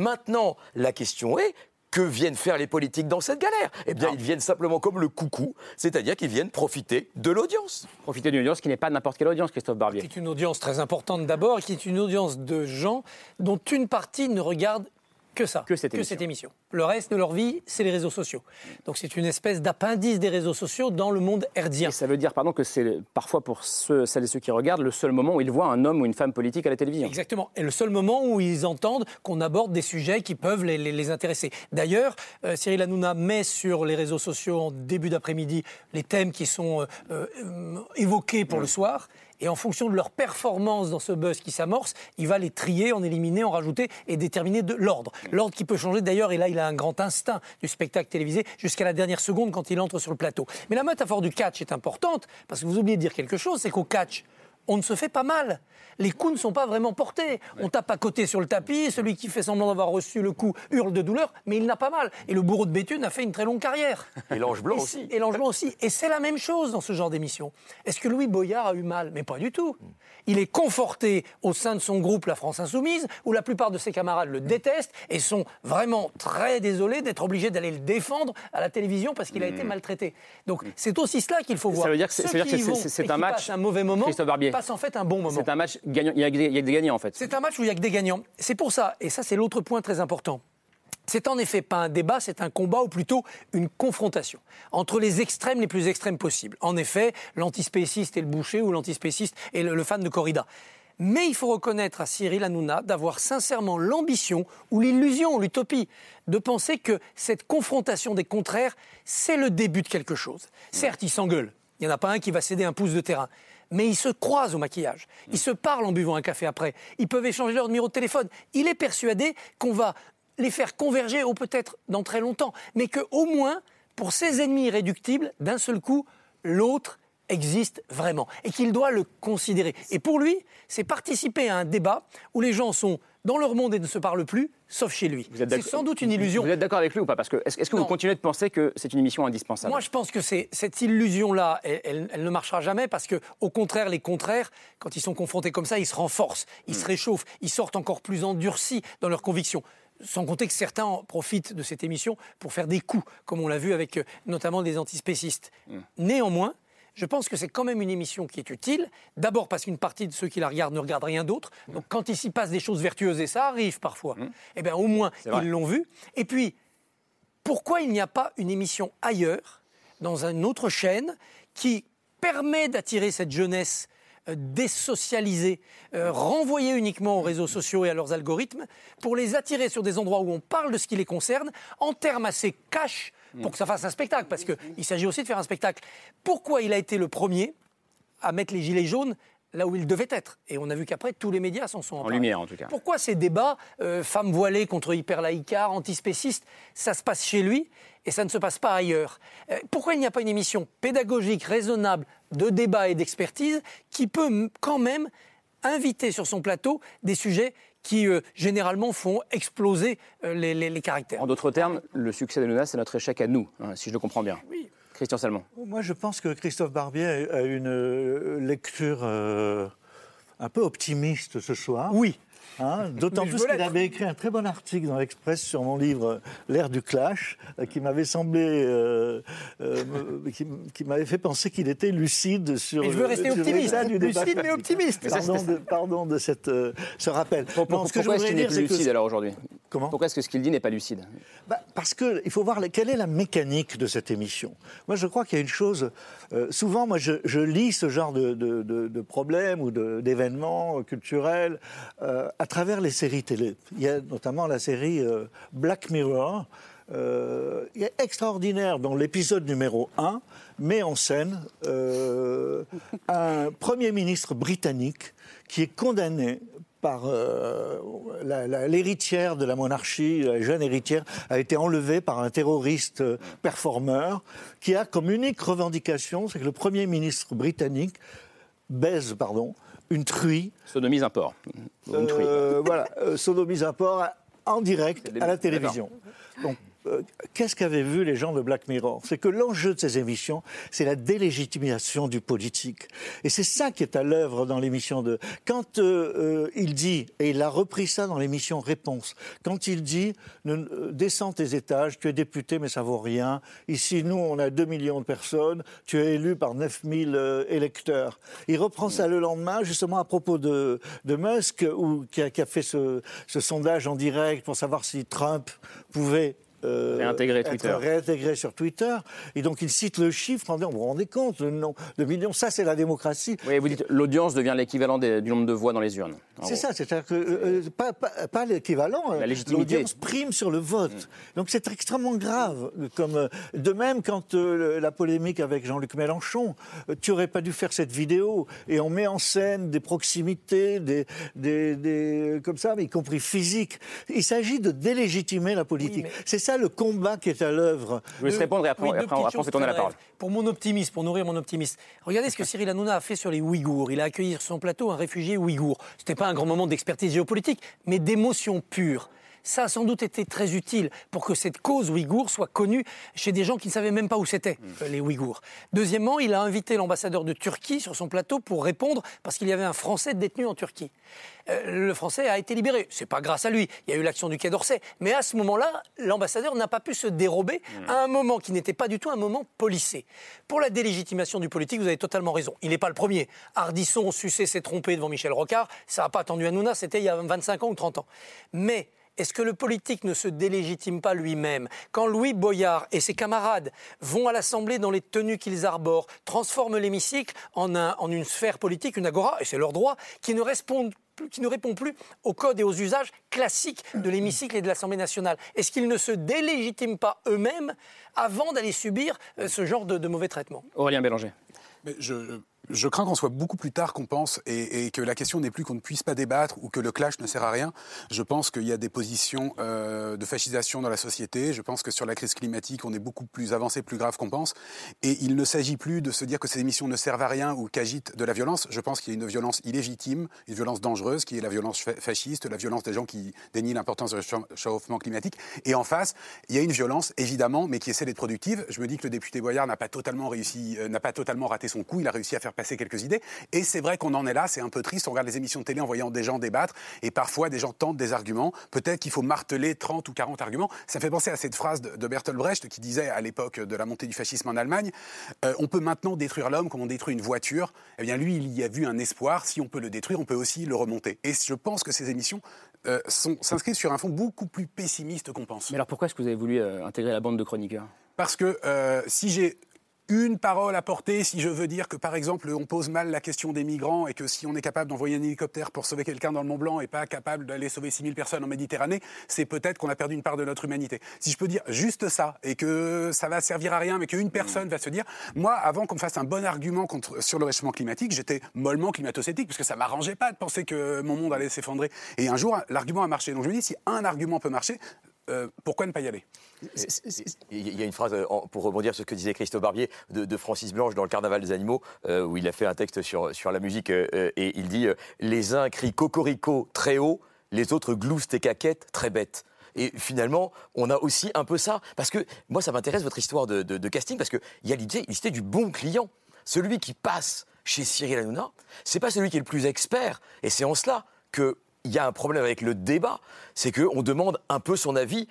Maintenant, la question est que viennent faire les politiques dans cette galère? Eh bien, ils viennent simplement comme le coucou, c'est-à-dire qu'ils viennent profiter de l'audience. Profiter d'une audience qui n'est pas n'importe quelle audience, Christophe Barbier. Qui est une audience très importante d'abord, qui est une audience de gens dont une partie ne regarde que ça, que cette, émission. Le reste de leur vie, c'est les réseaux sociaux. Donc c'est une espèce d'appendice des réseaux sociaux dans le monde herdien. Et ça veut dire, pardon, que c'est parfois pour ceux, celles et ceux qui regardent le seul moment où ils voient un homme ou une femme politique à la télévision. Exactement. Et le seul moment où ils entendent qu'on aborde des sujets qui peuvent les, intéresser. D'ailleurs, euh, Cyril Hanouna met sur les réseaux sociaux en début d'après-midi les thèmes qui sont euh, euh, évoqués pour le soir et en fonction de leur performance dans ce buzz qui s'amorce, il va les trier, en éliminer, en rajouter et déterminer de l'ordre. L'ordre qui peut changer d'ailleurs, et là il a un grand instinct du spectacle télévisé jusqu'à la dernière seconde quand il entre sur le plateau. Mais la métaphore du catch est importante parce que vous oubliez de dire quelque chose, c'est qu'au catch, on ne se fait pas mal les coups ne sont pas vraiment portés. On tape à côté sur le tapis, celui qui fait semblant d'avoir reçu le coup hurle de douleur, mais il n'a pas mal. Et le bourreau de Béthune a fait une très longue carrière. Et l'ange blanc aussi. Et l'ange blanc aussi. Et c'est la même chose dans ce genre d'émission. Est-ce que Louis Boyard a eu mal? Mais pas du tout. Il est conforté au sein de son groupe La France Insoumise, où la plupart de ses camarades le détestent et sont vraiment très désolés d'être obligés d'aller le défendre à la télévision parce qu'il a été hmm. maltraité. Donc c'est aussi cela qu'il faut voir. Ça veut dire que c'est un match. un mauvais moment. Passe en fait un bon moment. C'est un match il y a que des gagnants en fait. C'est un match où il n'y a que des gagnants. C'est pour ça, et ça c'est l'autre point très important. C'est en effet pas un débat, c'est un combat ou plutôt une confrontation entre les extrêmes les plus extrêmes possibles. En effet, l'antispéciste et le boucher ou l'antispéciste et le, fan de corrida. Mais il faut reconnaître à Cyril Hanouna d'avoir sincèrement l'ambition ou l'illusion ou l'utopie de penser que cette confrontation des contraires, c'est le début de quelque chose. Certes, ils s'engueulent. Il n'y en a pas un qui va céder un pouce de terrain mais ils se croisent au maquillage. Ils se parlent en buvant un café après. Ils peuvent échanger leur numéro de téléphone. Il est persuadé qu'on va les faire converger, ou peut-être dans très longtemps, mais qu'au moins, pour ses ennemis irréductibles, d'un seul coup, l'autre existe vraiment et qu'il doit le considérer. Et pour lui, c'est participer à un débat où les gens sont dans leur monde et ne se parlent plus, sauf chez lui. C'est sans doute une illusion. Vous êtes d'accord avec lui ou pas? Parce que est-ce que vous continuez de penser que c'est une émission indispensable? Moi, je pense que cette illusion-là, elle, ne marchera jamais parce que, au contraire, les contraires, quand ils sont confrontés comme ça, ils se renforcent, ils se hmm. réchauffent, ils sortent encore plus endurcis dans leurs convictions sans compter que certains profitent de cette émission pour faire des coups, comme on l'a vu avec euh, notamment des antispécistes. Hmm. Néanmoins, je pense que c'est quand même une émission qui est utile. D'abord parce qu'une partie de ceux qui la regardent ne regardent rien d'autre. Donc quand il s'y passe des choses vertueuses, et ça arrive parfois, mmh. eh bien au moins ils l'ont vu. Et puis, pourquoi il n'y a pas une émission ailleurs, dans une autre chaîne, qui permet d'attirer cette jeunesse euh, désocialisée, euh, renvoyée uniquement aux réseaux sociaux et à leurs algorithmes, pour les attirer sur des endroits où on parle de ce qui les concerne, en termes assez cash, pour que ça fasse un spectacle, parce qu'il s'agit aussi de faire un spectacle. Pourquoi il a été le premier à mettre les gilets jaunes là où il devait être? Et on a vu qu'après, tous les médias s'en sont En lumière, en tout cas. Pourquoi ces débats, euh, femmes voilées contre hyperlaïcars, antispécistes, ça se passe chez lui et ça ne se passe pas ailleurs? Euh, Pourquoi il n'y a pas une émission pédagogique, raisonnable, de débat et d'expertise qui peut quand même inviter sur son plateau des sujets qui euh, généralement font exploser euh, les, caractères. En d'autres termes, le succès de Luna, c'est notre échec à nous, hein, si je le comprends bien. Oui. Christian Salmon. Moi, je pense que Christophe Barbier a une euh, lecture un peu optimiste ce soir. Oui. Hein, d'autant plus qu'il avait écrit un très bon article dans l'Express sur mon livre L'ère du clash, euh, qui m'avait semblé, euh, euh, qui, m'avait fait penser qu'il était lucide sur. Et je veux rester optimiste, lucide mais optimiste. Pardon de, pardon de cette, ce rappel. Pourquoi est-ce qu'il n'est plus lucide alors aujourd'hui? Comment? Pourquoi est-ce que ce qu'il dit n'est pas lucide? Bah, Parce qu'il faut voir quelle est la mécanique de cette émission. Moi, je crois qu'il y a une chose. souvent, moi, je, lis ce genre de, de, de problèmes ou d'événements culturels à travers les séries télé. Il y a notamment la série euh, Black Mirror, euh, extraordinaire, dont l'épisode numéro 1 met en scène euh, un Premier ministre britannique qui est condamné par euh, l'héritière de la monarchie, la jeune héritière, a été enlevée par un terroriste performeur qui a comme unique revendication, c'est que le Premier ministre britannique baise, pardon, une truie. Sodomise un porc. Une truie. Euh, voilà, euh, sodomise un porc en direct à la télévision. Donc, euh, qu'est-ce qu'avaient vu les gens de Black Mirror? C'est que l'enjeu de ces émissions, c'est la délégitimation du politique. Et c'est ça qui est à l'œuvre dans l'émission de... Quand euh, euh, il dit, et il a repris ça dans l'émission Réponse, quand il dit, descends tes étages, tu es député mais ça vaut rien, ici nous on a 2 millions de personnes, tu es élu par 9000 électeurs. Il reprend ça le lendemain, justement à propos de, Musk, ou, qui, a, fait ce sondage en direct pour savoir si Trump pouvait euh, réintégrer Twitter. réintégré sur Twitter. Et donc il cite le chiffre en disant, vous vous rendez compte, le nombre de millions, ça c'est la démocratie. Oui, vous dites l'audience devient l'équivalent du nombre de voix dans les urnes. C'est ça, c'est-à-dire que euh, euh, pas, pas, l'équivalent, la légitimité. L'audience prime sur le vote. Mm. Donc c'est extrêmement grave. Comme, de même, quand la polémique avec Jean-Luc Mélenchon, tu aurais pas dû faire cette vidéo et on met en scène des proximités, des, des, des comme ça, mais y compris physiques. Il s'agit de délégitimer la politique. C'est ça le combat qui est à l'œuvre. Je vais répondre et après, on se tourner la parole. Pour mon optimisme, pour nourrir mon optimisme, regardez ce que Cyril Hanouna a fait sur les Ouïghours. Il a accueilli sur son plateau un réfugié ouïghour. Ce n'était pas un grand moment d'expertise géopolitique, mais d'émotion pure ça a sans doute été très utile pour que cette cause ouïghour soit connue chez des gens qui ne savaient même pas où c'était, mm. les Ouïghours. Deuxièmement, il a invité l'ambassadeur de Turquie sur son plateau pour répondre parce qu'il y avait un Français détenu en Turquie. Euh, le Français a été libéré. C'est pas grâce à lui. Il y a eu l'action du Quai d'Orsay. Mais à ce moment-là, l'ambassadeur n'a pas pu se dérober mm. à un moment qui n'était pas du tout un moment policé. Pour la délégitimation du politique, vous avez totalement raison. Il n'est pas le premier. Ardisson, Sucé s'est trompé devant Michel Rocard. Ça n'a pas attendu à Nouna, c'était il y a 25 ans ou 30 ans. Mais est-ce que le politique ne se délégitime pas lui-même Quand Louis Boyard et ses camarades vont à l'Assemblée dans les tenues qu'ils arborent, transforment l'hémicycle en, une sphère politique, une agora, et c'est leur droit, qui ne qui ne répond plus aux codes et aux usages classiques de l'hémicycle et de l'Assemblée nationale. Est-ce qu'ils ne se délégitiment pas eux-mêmes avant d'aller subir euh, ce genre de, de mauvais traitement Aurélien Bélanger. Mais je, je crains qu'on soit beaucoup plus tard qu'on pense et, que la question n'est plus qu'on ne puisse pas débattre ou que le clash ne sert à rien. Je pense qu'il y a des positions euh, de fascisation dans la société. Je pense que sur la crise climatique, on est beaucoup plus avancé, plus grave qu'on pense. Et il ne s'agit plus de se dire que ces émissions ne servent à rien ou qu'agitent de la violence. Je pense qu'il y a une violence illégitime, une violence dangereuse, qui est la violence fasciste, la violence des gens qui dénient l'importance du réchauffement climatique. Et en face, il y a une violence, évidemment, mais qui essaie d'être productive. Je me dis que le député Boyard n'a pas totalement réussi, euh, n'a pas totalement raté son coup. Il a réussi à faire passer quelques idées. Et c'est vrai qu'on en est là, c'est un peu triste. On regarde les émissions de télé en voyant des gens débattre et parfois des gens tentent des arguments. Peut-être qu'il faut marteler 30 ou 40 arguments. Ça fait penser à cette phrase de, Bertolt Brecht qui disait à l'époque de la montée du fascisme en Allemagne euh, on peut maintenant détruire l'homme comme on détruit une voiture. Eh bien, lui, il y a vu un espoir. Si on peut le détruire, on peut aussi le remonter. Et je pense que ces émissions euh, s'inscrivent sur un fond beaucoup plus pessimiste qu'on pense. Mais alors pourquoi est-ce que vous avez voulu euh, intégrer la bande de chroniqueurs? Parce que si j'ai une parole à porter si je veux dire que, par exemple, on pose mal la question des migrants et que si on est capable d'envoyer un hélicoptère pour sauver quelqu'un dans le Mont Blanc et pas capable d'aller sauver 6000 personnes en Méditerranée, c'est peut-être qu'on a perdu une part de notre humanité. Si je peux dire juste ça et que ça va servir à rien, mais qu'une personne va se dire, moi, avant qu'on me fasse un bon argument sur le réchauffement climatique, j'étais mollement climato-sceptique parce que ça m'arrangeait pas de penser que mon monde allait s'effondrer. Et un jour, l'argument a marché. Donc je me dis, si un argument peut marcher, euh, pourquoi ne pas y aller? Il y a une phrase, euh, pour rebondir sur ce que disait Christophe Barbier, de, Francis Blanche dans le Carnaval des animaux, euh, où il a fait un texte sur, sur la musique, et il dit Les uns crient cocorico très haut, les autres gloussent et caquettes très bêtes. Et finalement, on a aussi un peu ça. Parce que moi, ça m'intéresse votre histoire de, de, casting, parce qu'il y a l'idée du bon client. Celui qui passe chez Cyril Hanouna, c'est pas celui qui est le plus expert. Et c'est en cela que il y a un problème avec le débat, c'est qu'on demande un peu son avis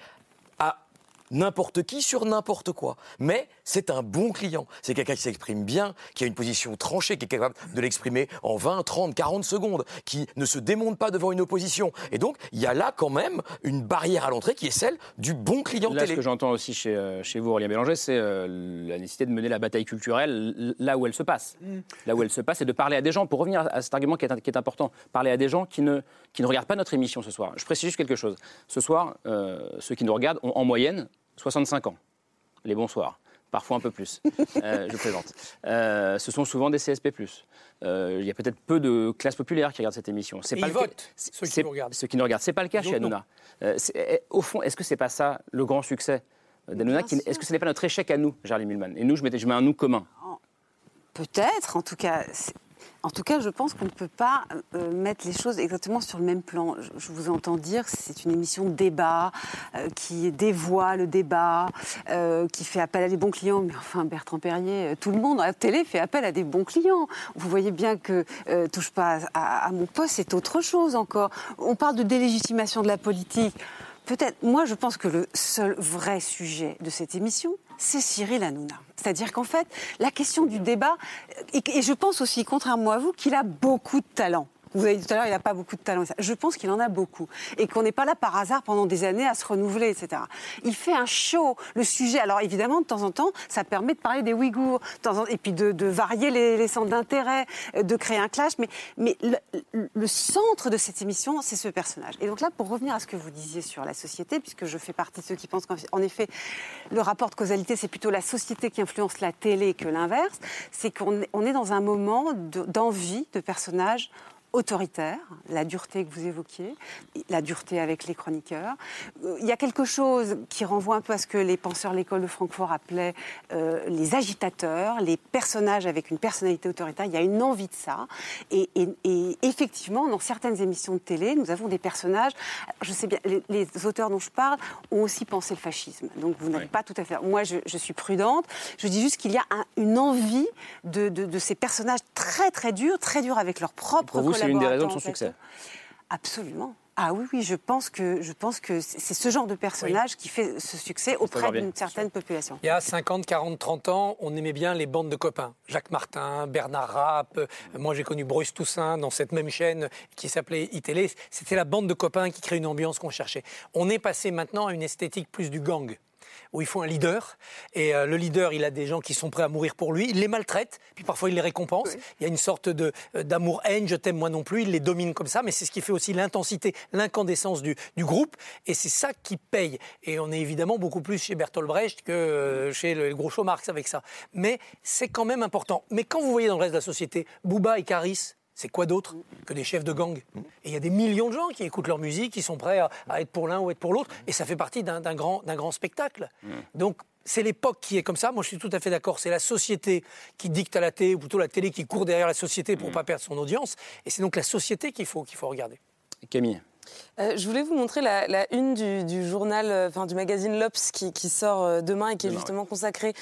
à n'importe qui sur n'importe quoi. Mais c'est un bon client. C'est quelqu'un qui s'exprime bien, qui a une position tranchée, qui est capable de l'exprimer en 20, 30, 40 secondes, qui ne se démonte pas devant une opposition. Et donc, il y a là quand même une barrière à l'entrée qui est celle du bon client là, télé. Ce que j'entends aussi chez, euh, chez vous, Aurélien Bélanger, c'est euh, la nécessité de mener la bataille culturelle là où elle se passe. Mm. Là où elle se passe et de parler à des gens, pour revenir à cet argument qui est, qui est important, parler à des gens qui ne, qui ne regardent pas notre émission ce soir. Je précise juste quelque chose. Ce soir, euh, ceux qui nous regardent ont en moyenne 65 ans. Les bonsoirs. Parfois un peu plus. Euh, je présente. Euh, ce sont souvent des CSP. Euh, il y a peut-être peu de classes populaires qui regardent cette émission. C'est pas ils votent, ceux qui nous regardent. Ceux qui nous regardent. C'est pas le cas chez Hanouna. Eh, au fond, est-ce que c'est pas ça le grand succès d'Hanouna Est-ce que ce n'est pas notre échec à nous, Charlie Mulman? Et nous, je mets, je mets un nous commun. Peut-être, en tout cas. En tout cas, je pense qu'on ne peut pas euh, mettre les choses exactement sur le même plan. Je, vous entends dire c'est une émission débat, euh, qui dévoie le débat, euh, qui fait appel à des bons clients. Mais enfin, Bertrand Perrier, tout le monde à la télé fait appel à des bons clients. Vous voyez bien que touche pas à mon poste, c'est autre chose encore. On parle de délégitimation de la politique. Peut-être, moi je pense que le seul vrai sujet de cette émission, c'est Cyril Hanouna. C'est-à-dire qu'en fait, la question du débat, et, je pense aussi, contrairement à vous, qu'il a beaucoup de talent. Vous avez dit tout à l'heure, il n'a pas beaucoup de talent. Je pense qu'il en a beaucoup. Et qu'on n'est pas là par hasard pendant des années à se renouveler, etc. Il fait un show. Le sujet, alors évidemment, de temps en temps, ça permet de parler des Ouïghours, et puis de, varier les, centres d'intérêt, euh, de créer un clash. Mais, mais le, centre de cette émission, c'est ce personnage. Et donc là, pour revenir à ce que vous disiez sur la société, puisque je fais partie de ceux qui pensent qu'en effet, le rapport de causalité, c'est plutôt la société qui influence la télé que l'inverse, c'est qu'on est dans un moment d'envie de personnages autoritaire, la dureté que vous évoquiez, la dureté avec les chroniqueurs. Euh, il y a quelque chose qui renvoie un peu à ce que les penseurs de l'école de Francfort appelaient euh, les agitateurs, les personnages avec une personnalité autoritaire. Il y a une envie de ça. Et, effectivement, dans certaines émissions de télé, nous avons des personnages. Je sais bien, les, auteurs dont je parle ont aussi pensé le fascisme. Donc vous n'avez pas tout à fait. Moi, je, suis prudente. Je dis juste qu'il y a une envie de, de, ces personnages très très durs, très durs avec leur propre c'est une des raisons de son succès. Absolument. Ah oui, oui, je pense que, je pense que c'est ce genre de personnage qui fait ce succès auprès d'une certaine population. Il y a 50, 40, 30 ans, on aimait bien les bandes de copains. Jacques Martin, Bernard Rapp. Euh, moi, j'ai connu Bruce Toussaint dans cette même chaîne qui s'appelait iTélé. C'était la bande de copains qui crée une ambiance qu'on cherchait. On est passé maintenant à une esthétique plus du gang. Où il faut un leader. Et euh, le leader, il a des gens qui sont prêts à mourir pour lui. Il les maltraite, puis parfois il les récompense. Il y a une sorte de euh, d'amour-haine, je t'aime moi non plus. Il les domine comme ça, mais c'est ce qui fait aussi l'intensité, l'incandescence du, du, groupe. Et c'est ça qui paye. Et on est évidemment beaucoup plus chez Bertolt Brecht que euh, chez le Groucho Marx avec ça. Mais c'est quand même important. Mais quand vous voyez dans le reste de la société, Booba et Caris, c'est quoi d'autre que des chefs de gang Et il y a des millions de gens qui écoutent leur musique, qui sont prêts à, être pour l'un ou être pour l'autre, et ça fait partie d'un grand, grand spectacle. Donc c'est l'époque qui est comme ça. Moi, je suis tout à fait d'accord. C'est la société qui dicte à la télé, ou plutôt la télé qui court derrière la société pour ne pas perdre son audience. Et c'est donc la société qu'il faut, qu'il faut regarder. Camille euh, je voulais vous montrer la, une du, journal, euh, enfin du magazine L'Obs qui, sort euh, demain et qui est justement consacré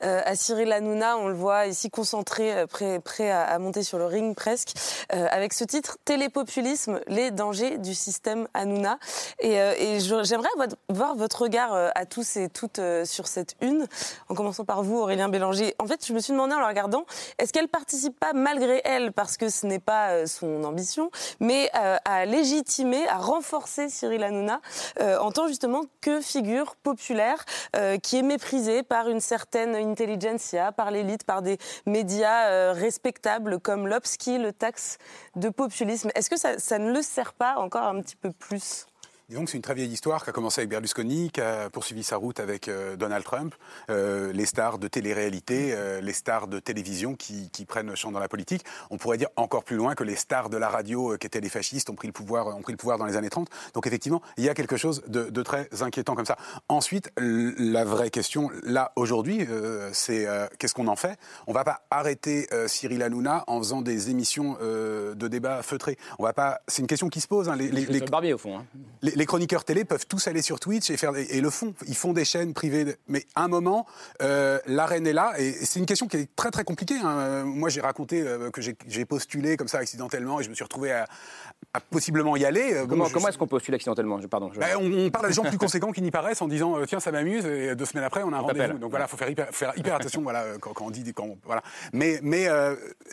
à Cyril Hanouna. On le voit ici concentré, prêt, prêt à, monter sur le ring presque, avec ce titre Télépopulisme, les dangers du système Hanouna. Et, j'aimerais voir votre regard à tous et toutes sur cette une, en commençant par vous, Aurélien Bélanger. En fait, je me suis demandé en la regardant, est-ce qu'elle participe pas malgré elle, parce que ce n'est pas son ambition, mais à légitimer, à renforcer Cyril Hanouna euh, en tant justement que figure populaire euh, qui est méprisée par une certaine intelligentsia, par l'élite, par des médias euh, respectables comme l'Obs le taxe de populisme. Est-ce que ça ne le sert pas encore un petit peu plus? Que c'est une très vieille histoire qui a commencé avec Berlusconi, qui a poursuivi sa route avec euh, Donald Trump, euh, les stars de télé-réalité, euh, les stars de télévision qui, qui, prennent champ dans la politique. On pourrait dire encore plus loin que les stars de la radio, qui étaient les fascistes, ont pris le pouvoir, ont pris le pouvoir dans les années 30. Donc effectivement, il y a quelque chose de, de très inquiétant comme ça. Ensuite, la vraie question, là, aujourd'hui, c'est qu'est-ce qu'on en fait? On va pas arrêter Cyril Hanouna en faisant des émissions de débat feutrés. On va pas. C'est une question qui se pose. Hein, les, les, les, barbier, au fond. Hein les chroniqueurs télé peuvent tous aller sur Twitch et le font. Ils font des chaînes privées. Mais à un moment, euh, l'arène est là et c'est une question qui est très très compliquée. Hein. Moi, j'ai raconté euh, que j'ai postulé comme ça accidentellement et je me suis retrouvé à, possiblement y aller. Euh, comment, comment est-ce qu'on postule accidentellement Pardon. Ben, on, parle à des gens plus conséquents qui n'y paraissent en disant tiens ça m'amuse et deux semaines après on a un rendez-vous. Donc voilà, faut faire hyper, faire hyper attention voilà quand, on dit quand voilà. Mais mais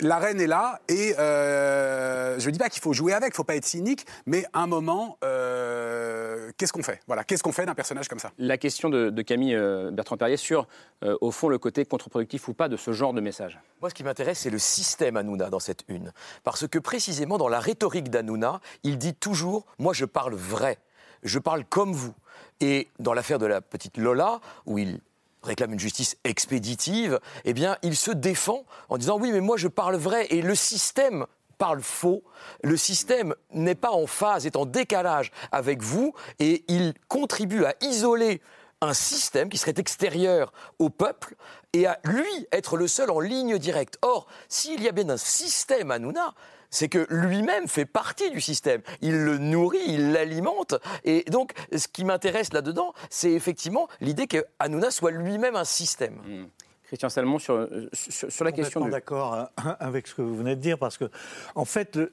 l'arène est là et je dis pas qu'il faut jouer avec, faut pas être cynique, mais à un moment euh, qu'est-ce qu'on fait? Voilà, qu'est-ce qu'on fait d'un personnage comme ça? La question de, Camille euh, Bertrand-Perrier sur, euh, au fond, le côté contre-productif ou pas de ce genre de message. Moi, ce qui m'intéresse, c'est le système Hanouna dans cette une. Parce que précisément, dans la rhétorique d'Hanouna, il dit toujours Moi, je parle vrai. Je parle comme vous. Et dans l'affaire de la petite Lola, où il réclame une justice expéditive, eh bien, il se défend en disant oui, mais moi je parle vrai et le système parle faux. Le système n'est pas en phase, est en décalage avec vous et il contribue à isoler un système qui serait extérieur au peuple et à lui être le seul en ligne directe. Or, s'il y a bien un système Hanouna, c'est que lui-même fait partie du système. Il le nourrit, il l'alimente. Et donc, ce qui m'intéresse là-dedans, c'est effectivement l'idée que Hanouna soit lui-même un système. Mmh. Christian Salmon, sur, sur, la question du... d'accord hein, avec ce que vous venez de dire, parce que, en fait, euh,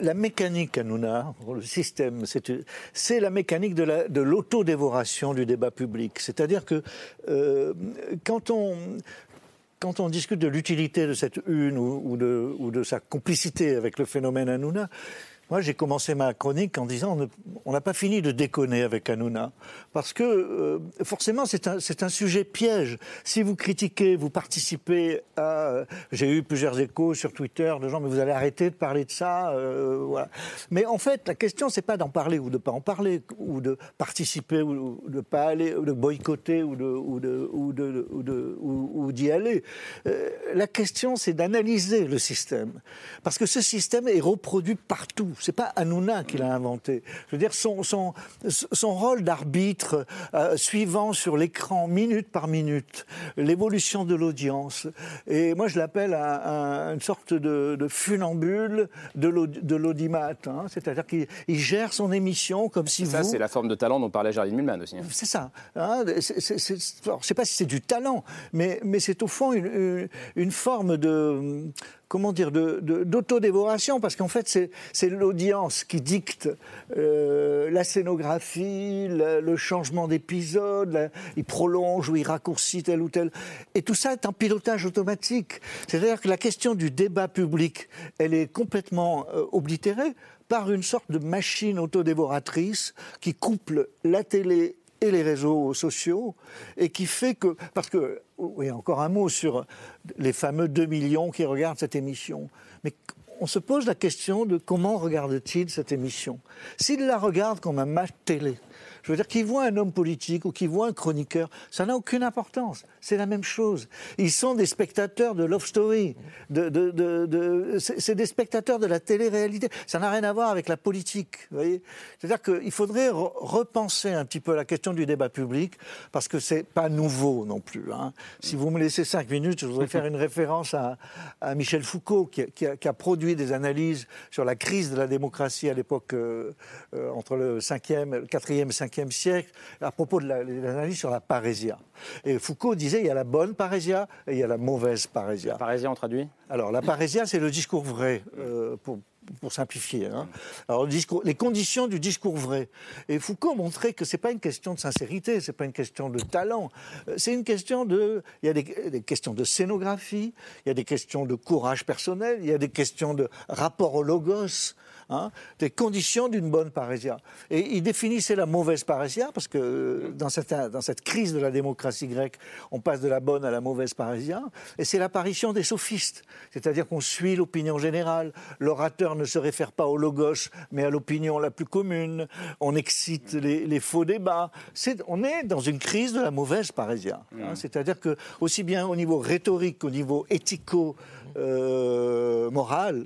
la mécanique Hanouna, le système, c'est la mécanique de l'autodévoration du débat public. C'est-à-dire que euh, quand on quand on discute de l'utilité de cette une ou, de, de, sa complicité avec le phénomène Hanouna, moi, j'ai commencé ma chronique en disant on n'a pas fini de déconner avec Hanouna. Parce que, euh, forcément, c'est un, sujet piège. Si vous critiquez, vous participez à. J'ai eu plusieurs échos sur Twitter de gens, mais vous allez arrêter de parler de ça. Euh. Mais en fait, la question, c'est pas d'en parler ou de pas en parler, ou de participer ou de pas aller, ou de boycotter ou de, ou de, ou de, ou de, ou, d'y aller. Euh, la question, c'est d'analyser le système. Parce que ce système est reproduit partout. C'est pas Hanouna qui l'a inventé. Je veux dire, son, son, son rôle d'arbitre euh, suivant sur l'écran minute par minute l'évolution de l'audience. Et moi, je l'appelle une sorte de, funambule de l'audimat. Hein. C'est-à-dire qu'il gère son émission comme si ça, vous... c'est la forme de talent dont parlait Jardine Mulman aussi. Hein. C'est ça. Hein. je ne sais pas si c'est du talent, mais, mais c'est au fond une, une forme de comment dire, d'autodévoration, parce qu'en fait, c'est l'audience qui dicte euh, la scénographie, le, changement d'épisode, il prolonge ou il raccourcit tel ou tel. Et tout ça est en pilotage automatique. C'est-à-dire que la question du débat public, elle est complètement euh, oblitérée par une sorte de machine autodévoratrice qui couple la télé et les réseaux sociaux, et qui fait que, parce que, oui, encore un mot sur les fameux 2 millions qui regardent cette émission, mais on se pose la question de comment regardent-ils cette émission? S'ils la regardent comme un match télé, je veux dire, qu'ils voient un homme politique ou qu'ils voient un chroniqueur, ça n'a aucune importance. C'est la même chose. Ils sont des spectateurs de Love Story. C'est des spectateurs de la télé-réalité. Ça n'a rien à voir avec la politique. C'est-à-dire qu'il faudrait repenser un petit peu la question du débat public, parce que c'est pas nouveau non plus. Hein. Si vous me laissez cinq minutes, je voudrais faire une référence à, Michel Foucault, qui, a, produit des analyses sur la crise de la démocratie à l'époque euh, euh, entre le 5e, le 4e et 5e siècle à propos de l'analyse sur la parésia. Et Foucault disait il y a la bonne parésia et il y a la mauvaise parésia. La parésia, on traduit? Alors, la parésia, c'est le discours vrai, euh, pour, pour simplifier. Hein. Alors, discours, les conditions du discours vrai. Et Foucault montrait que ce n'est pas une question de sincérité, ce n'est pas une question de talent, euh, c'est une question de. Il y a des, des, questions de scénographie, il y a des questions de courage personnel, il y a des questions de rapport au logos. Hein, des conditions d'une bonne parésia. Et il définissait la mauvaise parésia, parce que dans, dans cette crise de la démocratie grecque, on passe de la bonne à la mauvaise parésia, et c'est l'apparition des sophistes, c'est-à-dire qu'on suit l'opinion générale, l'orateur ne se réfère pas au logos, mais à l'opinion la plus commune, on excite les, faux débats. on est dans une crise de la mauvaise parésia, hein, mmh. c'est-à-dire que aussi bien au niveau rhétorique qu'au niveau éthico euh, moral,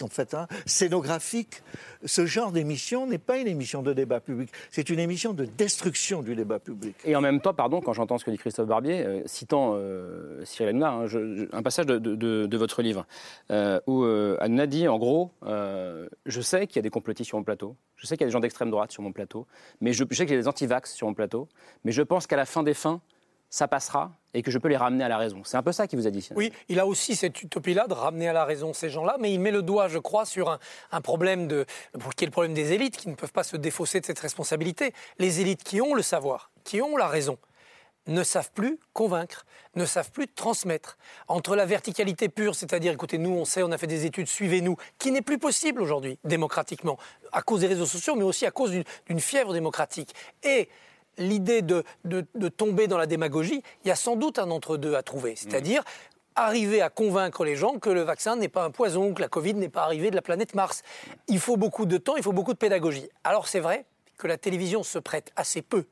euh, en fait, hein, scénographique. Ce genre d'émission n'est pas une émission de débat public, c'est une émission de destruction du débat public. Et en même temps, pardon, quand j'entends ce que dit Christophe Barbier, euh, citant Cyril Hanouna, hein, un passage de, votre livre, où Hanouna dit, en gros, je sais qu'il y a des complotistes sur mon plateau, je sais qu'il y a des gens d'extrême droite sur mon plateau, mais je, je sais qu'il y a des antivax sur mon plateau, mais je pense qu'à la fin des fins, ça passera et que je peux les ramener à la raison. C'est un peu ça qui vous a dit. Oui, il a aussi cette utopie-là de ramener à la raison ces gens-là, mais il met le doigt, je crois, sur un, problème de, qui est le problème des élites qui ne peuvent pas se défausser de cette responsabilité. Les élites qui ont le savoir, qui ont la raison, ne savent plus convaincre, ne savent plus transmettre. Entre la verticalité pure, c'est-à-dire, écoutez, nous, on sait, on a fait des études, suivez-nous, qui n'est plus possible aujourd'hui, démocratiquement, à cause des réseaux sociaux, mais aussi à cause d'une fièvre démocratique. Et l'idée de, de, tomber dans la démagogie, il y a sans doute un entre-deux à trouver. C'est-à-dire arriver à convaincre les gens que le vaccin n'est pas un poison, que la Covid n'est pas arrivée de la planète Mars. Il faut beaucoup de temps, il faut beaucoup de pédagogie. Alors c'est vrai que la télévision se prête assez peu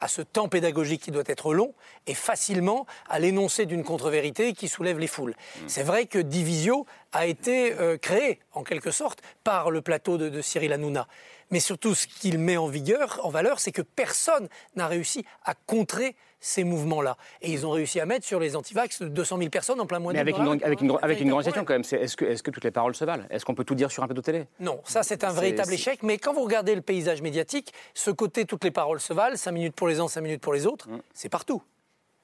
à ce temps pédagogique qui doit être long et facilement à l'énoncé d'une contre-vérité qui soulève les foules. Mm. C'est vrai que Divisio a été euh, créé, en quelque sorte, par le plateau de, de Cyril Hanouna. Mais surtout, ce qu'il met en vigueur, en valeur, c'est que personne n'a réussi à contrer ces mouvements-là. Et ils ont réussi à mettre sur les antivax 200 000 personnes en plein mois Mais avec, une, avec, une, avec une grande question quand même, est-ce que, est que toutes les paroles se valent? Est-ce qu'on peut tout dire sur un plateau télé? Non, ça c'est un véritable échec. Mais quand vous regardez le paysage médiatique, ce côté toutes les paroles se valent, 5 minutes pour les uns, 5 minutes pour les autres, mm. c'est partout.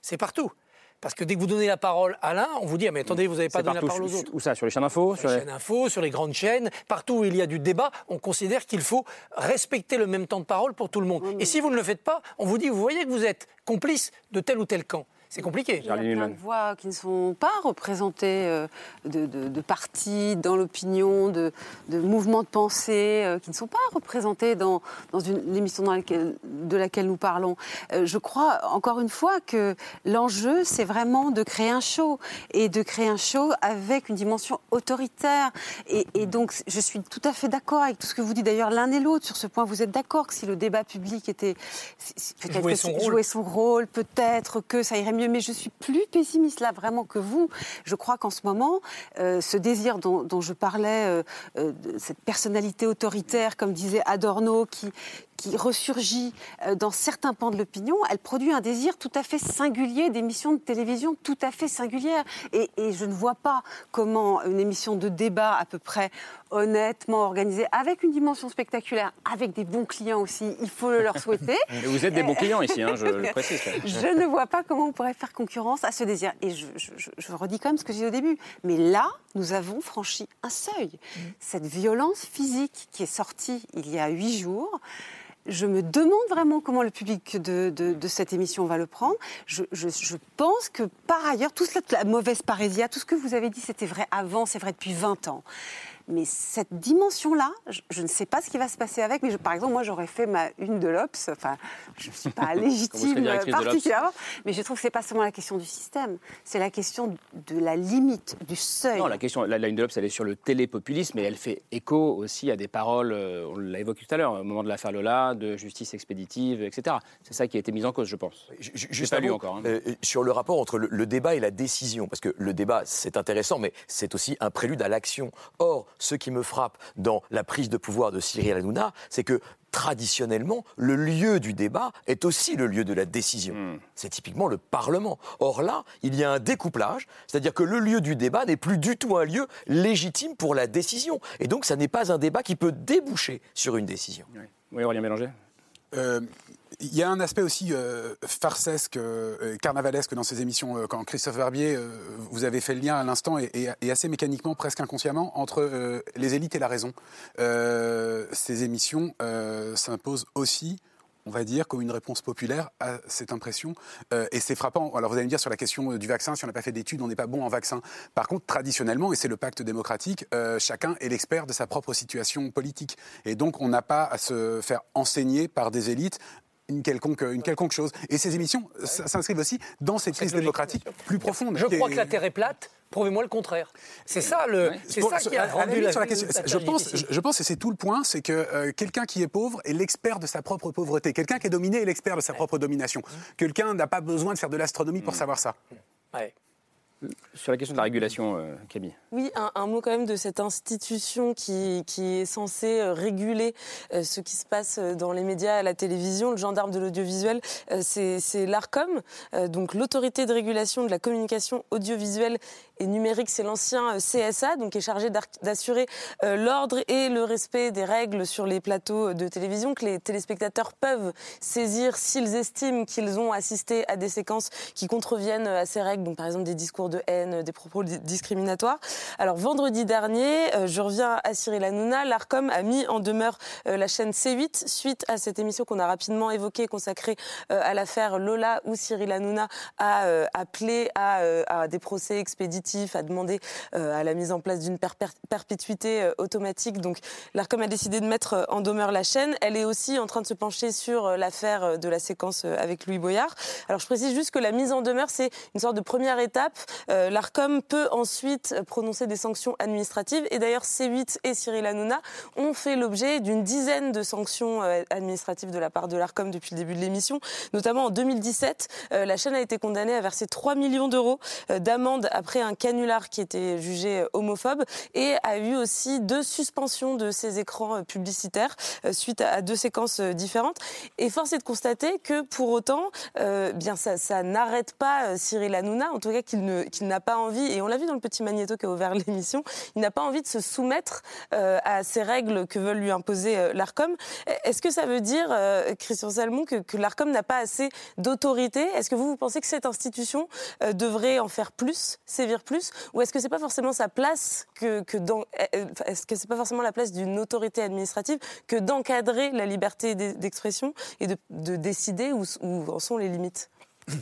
C'est partout. Parce que dès que vous donnez la parole à l'un, on vous dit ah, mais attendez, vous n'avez pas donné la parole aux autres. Où ça Sur les chaînes d'info Sur les chaînes sur les grandes chaînes, partout où il y a du débat, on considère qu'il faut respecter le même temps de parole pour tout le monde. Et si vous ne le faites pas, on vous dit vous voyez que vous êtes complice de tel ou tel camp. C'est compliqué. Il y a plein de voix qui ne sont pas représentées euh, de, partis dans l'opinion, de, mouvements de pensée, euh, qui ne sont pas représentés dans, dans une émission dans laquelle, de laquelle nous parlons. Euh, je crois, encore une fois, que l'enjeu, c'est vraiment de créer un show, et de créer un show avec une dimension autoritaire. Et, donc, je suis tout à fait d'accord avec tout ce que vous dites d'ailleurs l'un et l'autre sur ce point. Vous êtes d'accord que si le débat public était... Jouer son, jouer son rôle, peut-être que ça irait mieux mais je suis plus pessimiste là vraiment que vous. Je crois qu'en ce moment, euh, ce désir dont, je parlais, euh, euh, cette personnalité autoritaire, comme disait Adorno, qui, qui ressurgit euh, dans certains pans de l'opinion, elle produit un désir tout à fait singulier d'émissions de télévision tout à fait singulières. Et, je ne vois pas comment une émission de débat à peu près honnêtement organisée, avec une dimension spectaculaire, avec des bons clients aussi, il faut le leur souhaiter. vous êtes des bons clients ici, hein, je le précise. je ne vois pas comment on pourrait faire concurrence à ce désir. Et je, je redis quand même ce que j'ai dit au début. Mais là, nous avons franchi un seuil. Mm. Cette violence physique qui est sortie il y a huit jours, je me demande vraiment comment le public de, cette émission va le prendre. Je, pense que par ailleurs, tout cela, la mauvaise parésia, tout ce que vous avez dit, c'était vrai avant, c'est vrai depuis 20 ans. Mais cette dimension-là, je, ne sais pas ce qui va se passer avec. Mais par exemple, moi, j'aurais fait ma une de l'Obs. Enfin, je ne suis pas légitime particulièrement. Mais je trouve que ce n'est pas seulement la question du système. C'est la question de la limite, du seuil. Non, la question, la, une de l'Obs, elle est sur le télépopulisme. Et elle fait écho aussi à des paroles, euh, on l'a évoqué tout à l'heure, au moment de l'affaire Lola, de justice expéditive, etc. C'est ça qui a été mis en cause, je pense. Juste pas lu encore. Hein. Euh, sur le rapport entre le, débat et la décision, parce que le débat, c'est intéressant, mais c'est aussi un prélude à l'action. Or, ce qui me frappe dans la prise de pouvoir de Cyril Hanouna, c'est que traditionnellement, le lieu du débat est aussi le lieu de la décision. Hmm. C'est typiquement le Parlement. Or là, il y a un découplage, c'est-à-dire que le lieu du débat n'est plus du tout un lieu légitime pour la décision. Et donc, ça n'est pas un débat qui peut déboucher sur une décision. Oui, oui Aurélien Mélanger euh, il y a un aspect aussi euh, farcesque, euh, carnavalesque dans ces émissions. Euh, quand Christophe Barbier, vous avez fait le lien à l'instant et, assez mécaniquement, presque inconsciemment, entre les élites et la raison. ces émissions s'imposent aussi on va dire, comme une réponse populaire à cette impression. et c'est frappant. Alors vous allez me dire sur la question du vaccin, si on n'a pas fait d'études, on n'est pas bon en vaccin. Par contre, traditionnellement, et c'est le pacte démocratique, chacun est l'expert de sa propre situation politique. Et donc on n'a pas à se faire enseigner par des élites une quelconque, une quelconque chose. Et ces émissions s'inscrivent aussi dans cette crise démocratique plus profonde. Je crois que la Terre est plate. Prouvez-moi le contraire. C'est ça, le, c'est ça qui a rendu la, la question. Je pense, je, pense, et c'est tout le point, c'est que euh, quelqu'un qui est pauvre est l'expert de sa propre pauvreté. Quelqu'un qui est dominé est l'expert de sa propre domination. Quelqu'un n'a pas besoin de faire de l'astronomie pour mm. savoir ça. Sur la question de la régulation, euh, Camille. Oui, un, mot quand même de cette institution qui, qui est censée euh, réguler euh, ce qui se passe dans les médias, à la télévision, le gendarme de l'audiovisuel, c'est l'ARCOM, donc l'autorité de régulation de la communication audiovisuelle et numérique, c'est l'ancien CSA, donc qui est chargé d'assurer l'ordre et le respect des règles sur les plateaux de télévision, que les téléspectateurs peuvent saisir s'ils estiment qu'ils ont assisté à des séquences qui contreviennent à ces règles, donc par exemple des discours de haine, des propos discriminatoires. Alors vendredi dernier, euh, je reviens à Cyril Hanouna, l'ARCOM a mis en demeure euh, la chaîne C8 suite à cette émission qu'on a rapidement évoquée, consacrée euh, à l'affaire Lola, où Cyril Hanouna a appelé à, des procès expéditifs, a demandé à la mise en place d'une perpétuité automatique. Donc l'ARCOM a décidé de mettre en demeure la chaîne. Elle est aussi en train de se pencher sur l'affaire de la séquence avec Louis Boyard. Alors je précise juste que la mise en demeure, c'est une sorte de première étape euh, L'ARCOM peut ensuite prononcer des sanctions administratives. Et d'ailleurs, C8 et Cyril Hanouna ont fait l'objet d'une dizaine de sanctions euh, administratives de la part de l'ARCOM depuis le début de l'émission. Notamment en 2017, euh, la chaîne a été condamnée à verser 3 millions d'euros d'amende après un canular qui était jugé homophobe et a eu aussi deux suspensions de ses écrans publicitaires suite à deux séquences différentes. Et force est de constater que pour autant, bien ça, ça n'arrête pas Cyril Hanouna, en tout cas qu'il ne qu'il n'a pas envie, et on l'a vu dans le petit magnéto qui a ouvert l'émission, il n'a pas envie de se soumettre euh, à ces règles que veulent lui imposer euh, l'ARCOM. Est-ce que ça veut dire, euh, Christian Salmon, que, l'ARCOM n'a pas assez d'autorité? Est-ce que vous, vous pensez que cette institution devrait en faire plus, sévir plus? Ou est-ce que c'est pas forcément sa place que, que dans, est-ce que c'est pas forcément la place d'une autorité administrative que d'encadrer la liberté d'expression et de, de décider où en sont les limites?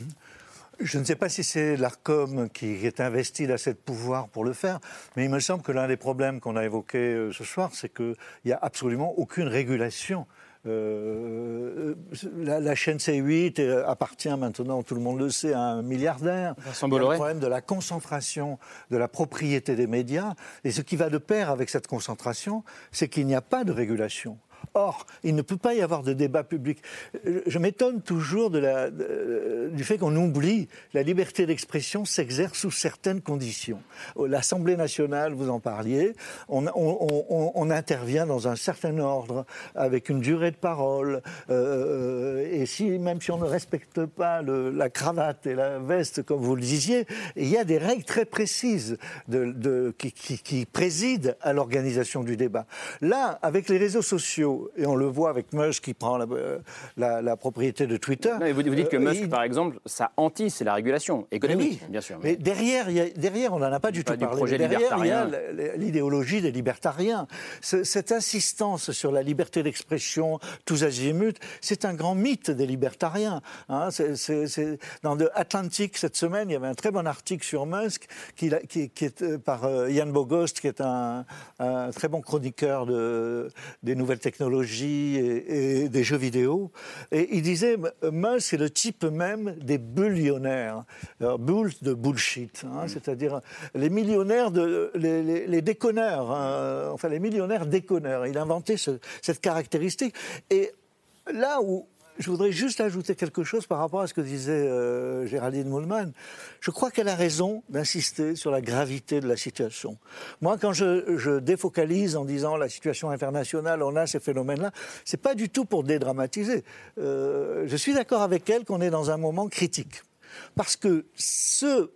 Je ne sais pas si c'est l'ARCOM qui est investi d'assez de pouvoir pour le faire, mais il me semble que l'un des problèmes qu'on a évoqués euh, ce soir, c'est qu'il n'y a absolument aucune régulation. Euh, la, chaîne C8 euh, appartient maintenant, tout le monde le sait, à un milliardaire. Il y a le problème de la concentration de la propriété des médias. Et ce qui va de pair avec cette concentration, c'est qu'il n'y a pas de régulation. Or, il ne peut pas y avoir de débat public. Je m'étonne toujours la, du fait qu'on oublie la liberté d'expression s'exerce sous certaines conditions. L'Assemblée nationale, vous en parliez, on, intervient dans un certain ordre, avec une durée de parole, euh, et si, même si on ne respecte pas la cravate et la veste, comme vous le disiez, il y a des règles très précises qui président à l'organisation du débat. Là, avec les réseaux sociaux, sociaux, et on le voit avec Musk qui prend la, la, propriété de Twitter. vous, vous, dites que Musk, par exemple, ça anti, c'est la régulation économique, bien sûr. Mais, derrière, y a, derrière, on n'en a pas du tout parlé. Projet derrière, il y a l'idéologie des libertariens. Cette insistance sur la liberté d'expression, tous azimuts, c'est un grand mythe des libertariens. Hein. Dans The Atlantic, cette semaine, il y avait un très bon article sur Musk qui, qui, est euh, par euh, Yann Bogost, qui est un, très bon chroniqueur de, des nouvelles technologies et, des jeux vidéo. Et il disait, Musk c'est le type même des bullionnaires. bull de bullshit, hein, mm. c'est-à-dire les millionnaires, de, les, les, déconneurs, hein, enfin les millionnaires déconneurs. Il a inventé cette caractéristique. Et là où je voudrais juste ajouter quelque chose par rapport à ce que disait euh, Géraldine Moulman. Je crois qu'elle a raison d'insister sur la gravité de la situation. Moi, quand je, défocalise en disant la situation internationale, on a ces phénomènes-là, c'est pas du tout pour dédramatiser. Euh, je suis d'accord avec elle qu'on est dans un moment critique. Parce que ce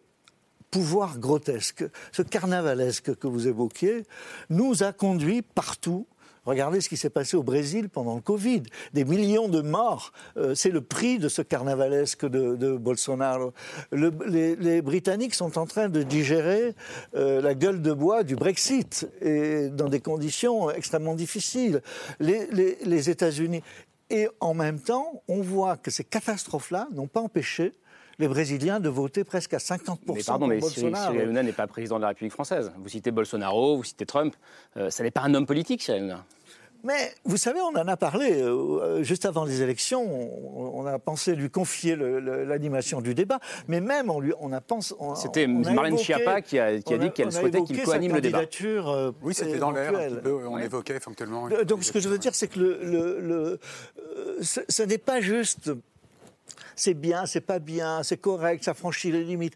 pouvoir grotesque, ce carnavalesque que vous évoquiez, nous a conduit partout Regardez ce qui s'est passé au Brésil pendant le Covid. Des millions de morts. Euh, c'est le prix de ce carnavalesque de, Bolsonaro. les, Britanniques sont en train de digérer euh, la gueule de bois du Brexit et dans des conditions extrêmement difficiles. Les, les États-Unis. Et en même temps, on voit que ces catastrophes-là n'ont pas empêché les Brésiliens de voter presque à 50% mais pardon, mais Bolsonaro. Cyril Hanouna n'est pas président de la République française. Vous citez Bolsonaro, vous citez Trump. Euh, ça n'est pas un homme politique, Cyril Hanouna. Mais vous savez, on en a parlé euh, juste avant les élections. On, a pensé lui confier l'animation du débat, mais même on lui, on a pensé. C'était Marlène Schiappa qui a, qui a dit qu'elle souhaitait qu'il co-anime le débat. Euh, oui, c'était dans l'air. On évoquait fonctionnellement. Donc, ce que je veux dire, c'est que le, le, euh, ce, n'est pas juste c'est bien, c'est pas bien, c'est correct, ça franchit les limites.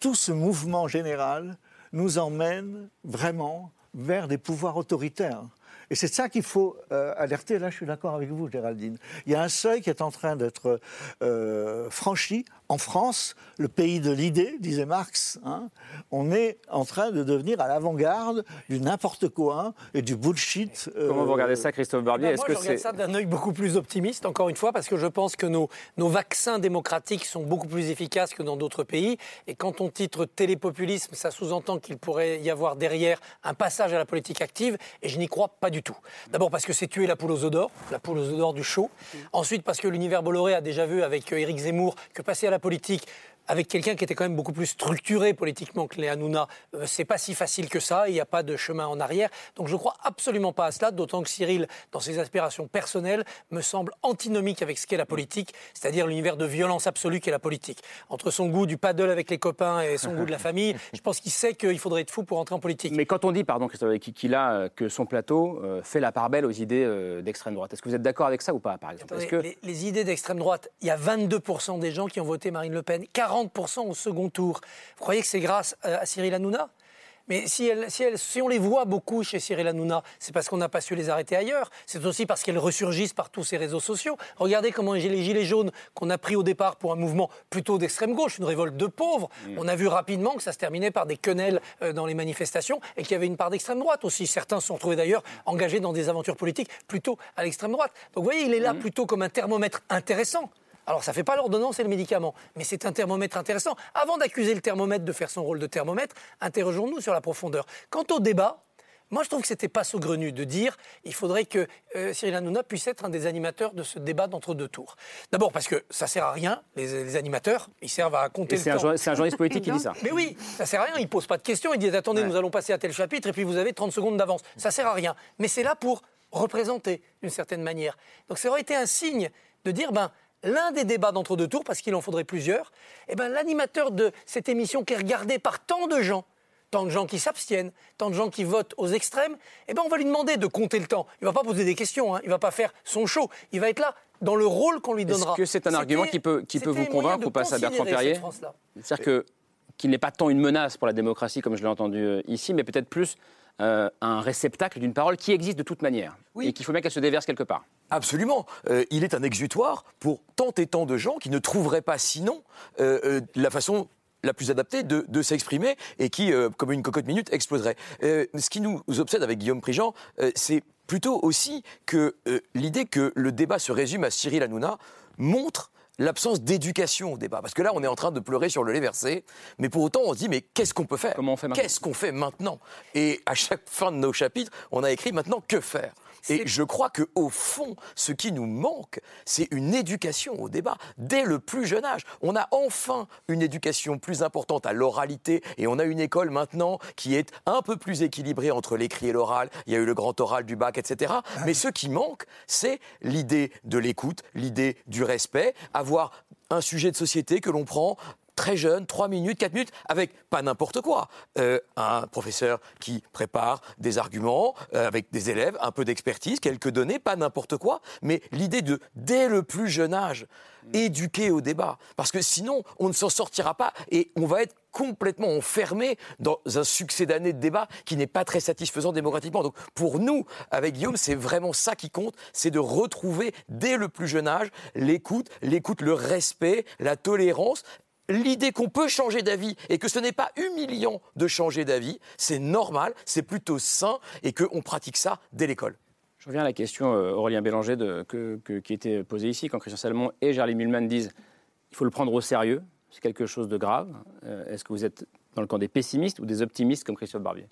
Tout ce mouvement général nous emmène vraiment vers des pouvoirs autoritaires. Et c'est ça qu'il faut euh, alerter. Là, je suis d'accord avec vous, Géraldine. Il y a un seuil qui est en train d'être euh, franchi en France, le pays de l'idée, disait Marx, hein, on est en train de devenir à l'avant-garde du n'importe quoi et du bullshit. Euh, Comment vous regardez ça, Christophe Barbier ben, Moi, je regarde ça d'un œil beaucoup plus optimiste, encore une fois, parce que je pense que nos, nos vaccins démocratiques sont beaucoup plus efficaces que dans d'autres pays. Et quand on titre télépopulisme, ça sous-entend qu'il pourrait y avoir derrière un passage à la politique active, et je n'y crois pas du tout. D'abord parce que c'est tuer la poule aux œufs d'or, la poule aux œufs d'or du show. Ensuite parce que l'univers Bolloré a déjà vu avec euh, Éric Zemmour que passer à la politique, avec quelqu'un qui était quand même beaucoup plus structuré politiquement que les Hanouna, euh, c'est pas si facile que ça, il n'y a pas de chemin en arrière. Donc je crois absolument pas à cela, d'autant que Cyril, dans ses aspirations personnelles, me semble antinomique avec ce qu'est la politique, c'est-à-dire l'univers de violence absolue qu'est la politique. Entre son goût du paddle avec les copains et son goût de la famille, je pense qu'il sait qu'il faudrait être fou pour entrer en politique. Mais quand on dit, pardon Christophe, qu'il a, euh, que son plateau euh, fait la part belle aux idées d'extrême droite, est-ce que vous êtes d'accord avec ça ou pas, par exemple? Que... les, les, idées d'extrême droite, il y a 22% des gens qui ont voté Marine Le Pen, 40% au second tour. Vous croyez que c'est grâce à Cyril Hanouna? Mais si, si, on les voit beaucoup chez Cyril Hanouna, c'est parce qu'on n'a pas su les arrêter ailleurs. C'est aussi parce qu'elles ressurgissent par tous ces réseaux sociaux. Regardez comment les Gilets jaunes, qu'on a pris au départ pour un mouvement plutôt d'extrême gauche, une révolte de pauvres, mm. on a vu rapidement que ça se terminait par des quenelles euh, dans les manifestations et qu'il y avait une part d'extrême droite aussi. Certains se sont retrouvés d'ailleurs engagés dans des aventures politiques plutôt à l'extrême droite. Donc vous voyez, il est là mm. plutôt comme un thermomètre intéressant. Alors ça ne fait pas l'ordonnance et le médicament, mais c'est un thermomètre intéressant. Avant d'accuser le thermomètre de faire son rôle de thermomètre, interrogeons-nous sur la profondeur. Quant au débat, moi, je trouve que c'était pas saugrenu de dire il faudrait que euh, Cyril Hanouna puisse être un des animateurs de ce débat d'entre deux tours. D'abord parce que ça sert à rien, les, animateurs, ils servent à compter le temps. C'est un journaliste politique qui dit ça. Mais oui, ça sert à rien, il pose pas de questions, il dit attendez, nous allons passer à tel chapitre et puis vous avez 30 secondes d'avance. Ça sert à rien. Mais c'est là pour représenter d'une certaine manière. Donc ça aurait été un signe de dire ben l'un des débats d'entre deux tours, parce qu'il en faudrait plusieurs, eh ben, l'animateur de cette émission qui est regardée par tant de gens, tant de gens qui s'abstiennent, tant de gens qui votent aux extrêmes, eh ben, on va lui demander de compter le temps. Il ne va pas poser des questions, hein, il ne va pas faire son show, il va être là dans le rôle qu'on lui donnera. Est-ce que c'est un argument qui peut, qui peut vous convaincre ou pas, à Bertrand Perrier C'est-à-dire que qu'il n'est pas tant une menace pour la démocratie, comme je l'ai entendu euh, ici, mais peut-être plus euh, un réceptacle d'une parole qui existe de toute manière et qu'il faut bien qu'elle se déverse quelque part. Absolument. Euh, il est un exutoire pour tant et tant de gens qui ne trouveraient pas sinon euh, la façon la plus adaptée de, s'exprimer et qui, euh, comme une cocotte minute, exploserait. Euh, ce qui nous obsède avec Guillaume Prigent, c'est plutôt aussi que l'idée que le débat se résume à Cyril Hanouna montre l'absence d'éducation au débat. Parce que là, on est en train de pleurer sur le lait versé, mais pour autant, on se dit, mais qu'est-ce qu'on peut faire? Comment on fait Qu'est-ce qu'on fait maintenant? Et à chaque fin de nos chapitres, on a écrit maintenant que faire? Et je crois que au fond, ce qui nous manque, c'est une éducation au débat dès le plus jeune âge. On a enfin une éducation plus importante à l'oralité et on a une école maintenant qui est un peu plus équilibrée entre l'écrit et l'oral. Il y a eu le grand oral du bac, etc. Mais ce qui manque, c'est l'idée de l'écoute, l'idée du respect, avoir un sujet de société que l'on prend très jeune, 3 minutes, 4 minutes, avec pas n'importe quoi. Euh, un professeur qui prépare des arguments, euh, avec des élèves, un peu d'expertise, quelques données, pas n'importe quoi, mais l'idée de, dès le plus jeune âge, éduquer au débat. Parce que sinon, on ne s'en sortira pas et on va être complètement enfermé dans un succès d'années de débat qui n'est pas très satisfaisant démocratiquement. Donc pour nous, avec Guillaume, c'est vraiment ça qui compte, c'est de retrouver dès le plus jeune âge l'écoute, l'écoute, le respect, la tolérance l'idée qu'on peut changer d'avis et que ce n'est pas humiliant de changer d'avis, c'est normal, c'est plutôt sain et qu'on pratique ça dès l'école. Je reviens à la question, euh, Aurélien Bélanger, qui était posée ici, quand Christian Salmon et Gerly Mulman disent il faut le prendre au sérieux, c'est quelque chose de grave. Euh, est-ce que vous êtes dans le camp des pessimistes ou des optimistes comme Christophe Barbier?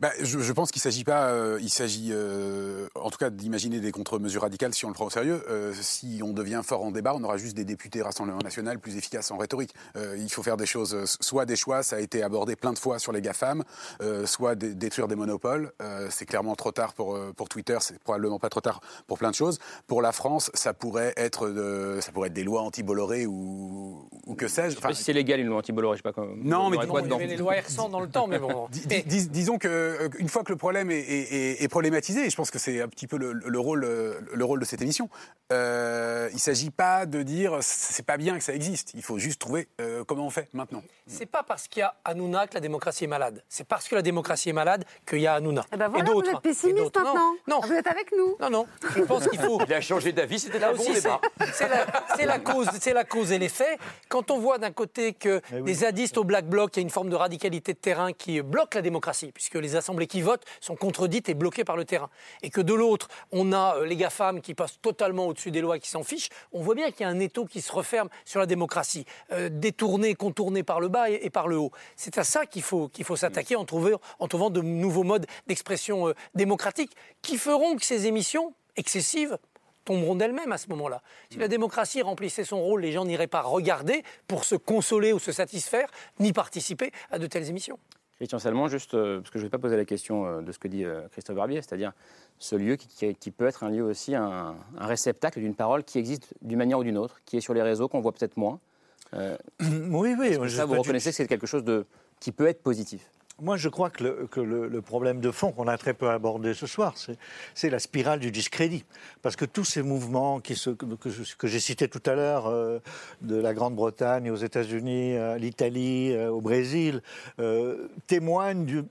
Bah, je, pense qu'il s'agit pas, euh, il s'agit euh, en tout cas d'imaginer des contre-mesures radicales si on le prend au sérieux. Euh, si on devient fort en débat, on aura juste des députés Rassemblement National plus efficaces en rhétorique. il faut faire des choses, soit des choix, ça a été abordé plein de fois sur les GAFAM, soit détruire des monopoles. c'est clairement trop tard pour, pour Twitter, c'est probablement pas trop tard pour plein de choses. Pour la France, ça pourrait être, de, ça pourrait être des lois anti-Bolloré ou, ou que sais-je. Enfin, si c'est légal une loi anti-Bolloré, je sais pas comment. Non, mais il y avait les lois R100 dans le temps, mais bon. disons que euh, une fois que le problème est, problématisé, et je pense que c'est un petit peu le, rôle, le rôle de cette émission, euh, il ne s'agit pas de dire c'est pas bien que ça existe. Il faut juste trouver euh, comment on fait maintenant. C'est pas parce qu'il y a Hanouna que la démocratie est malade. C'est parce que la démocratie est malade qu'il y a Hanouna. Eh ben voilà, et d'autres. Vous êtes pessimiste maintenant. Non, Vous êtes avec nous. Non, non. Je pense qu'il faut. Il a changé d'avis, c'était là aussi. C'est la, la, cause, c'est la cause et l'effet. Quand on voit d'un côté que eh des zadistes au Black Bloc, il y a une forme de radicalité de terrain qui bloque la démocratie, puisque les assemblées qui votent sont contredites et bloquées par le terrain. Et que de l'autre, on a euh, les GAFAM qui passent totalement au-dessus des lois qui s'en fichent. On voit bien qu'il y a un étau qui se referme sur la démocratie, euh, détourné, contourné par le bas et, par le haut. C'est à ça qu'il faut, qu'il faut s'attaquer en, en trouvant de nouveaux modes d'expression euh, démocratique qui feront que ces émissions excessives tomberont d'elles-mêmes à ce moment-là. Si la démocratie remplissait son rôle, les gens n'iraient pas regarder pour se consoler ou se satisfaire, ni participer à de telles émissions. Salmon, juste euh, parce que je ne vais pas poser la question euh, de ce que dit euh, Christophe Barbier, c'est-à-dire ce lieu qui, peut être un lieu aussi, un, un réceptacle d'une parole qui existe d'une manière ou d'une autre, qui est sur les réseaux, qu'on voit peut-être moins. oui, oui. Ça, vous reconnaissez que c'est quelque chose de, qui peut être positif? Moi, je crois que le, problème de fond qu'on a très peu abordé ce soir, c'est la spirale du discrédit. Parce que tous ces mouvements que, j'ai cités tout à l'heure, euh, de la Grande-Bretagne aux États-Unis, à l'Italie, euh, au Brésil, euh, témoignent du,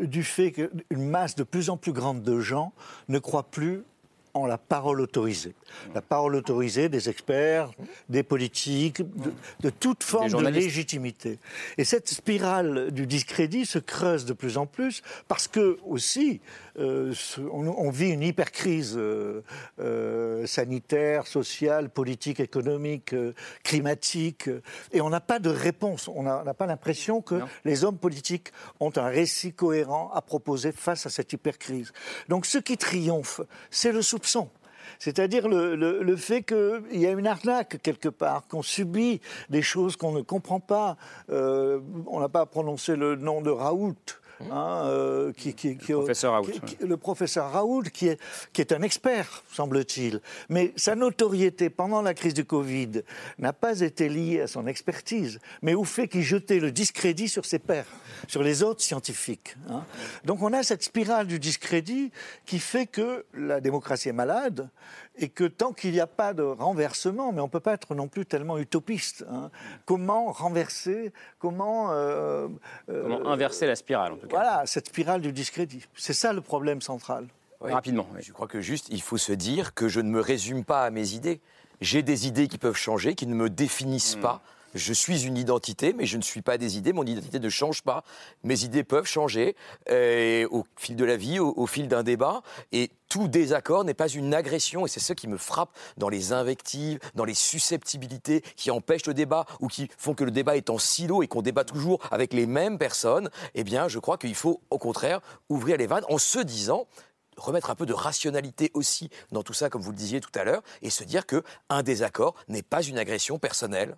du fait qu'une masse de plus en plus grande de gens ne croient plus en la parole autorisée. La parole autorisée des experts, des politiques, de, toute forme de légitimité. Et cette spirale du discrédit se creuse de plus en plus parce que aussi euh, on, vit une hypercrise euh, euh, sanitaire, sociale, politique, économique, climatique, et on n'a pas de réponse. On n'a pas l'impression que les hommes politiques ont un récit cohérent à proposer face à cette hypercrise. Donc ce qui triomphe, c'est le soupçon. C'est-à-dire le, le, fait qu'il y a une arnaque quelque part, qu'on subit des choses qu'on ne comprend pas. on n'a pas prononcé le nom de Raoult. Hein, euh, qui, le, professeur Raoult, le professeur Raoult, qui est, qui est un expert, semble-t-il. Mais sa notoriété pendant la crise du Covid n'a pas été liée à son expertise, mais au fait qu'il jetait le discrédit sur ses pairs, sur les autres scientifiques. Hein. Donc on a cette spirale du discrédit qui fait que la démocratie est malade, et que tant qu'il n'y a pas de renversement, mais on ne peut pas être non plus tellement utopiste, hein, comment renverser, comment... Euh, euh, comment inverser la spirale, en tout cas. Voilà, cette spirale du discrédit. C'est ça le problème central. Rapidement. Je crois que juste, il faut se dire que je ne me résume pas à mes idées. J'ai des idées qui peuvent changer, qui ne me définissent hmm. pas je suis une identité, mais je ne suis pas des idées. Mon identité ne change pas. Mes idées peuvent changer euh, au fil de la vie, au, fil d'un débat. Et tout désaccord n'est pas une agression. Et c'est ce qui me frappe dans les invectives, dans les susceptibilités qui empêchent le débat ou qui font que le débat est en silo et qu'on débat toujours avec les mêmes personnes. Eh bien, je crois qu'il faut au contraire ouvrir les vannes en se disant remettre un peu de rationalité aussi dans tout ça, comme vous le disiez tout à l'heure, et se dire qu'un désaccord n'est pas une agression personnelle.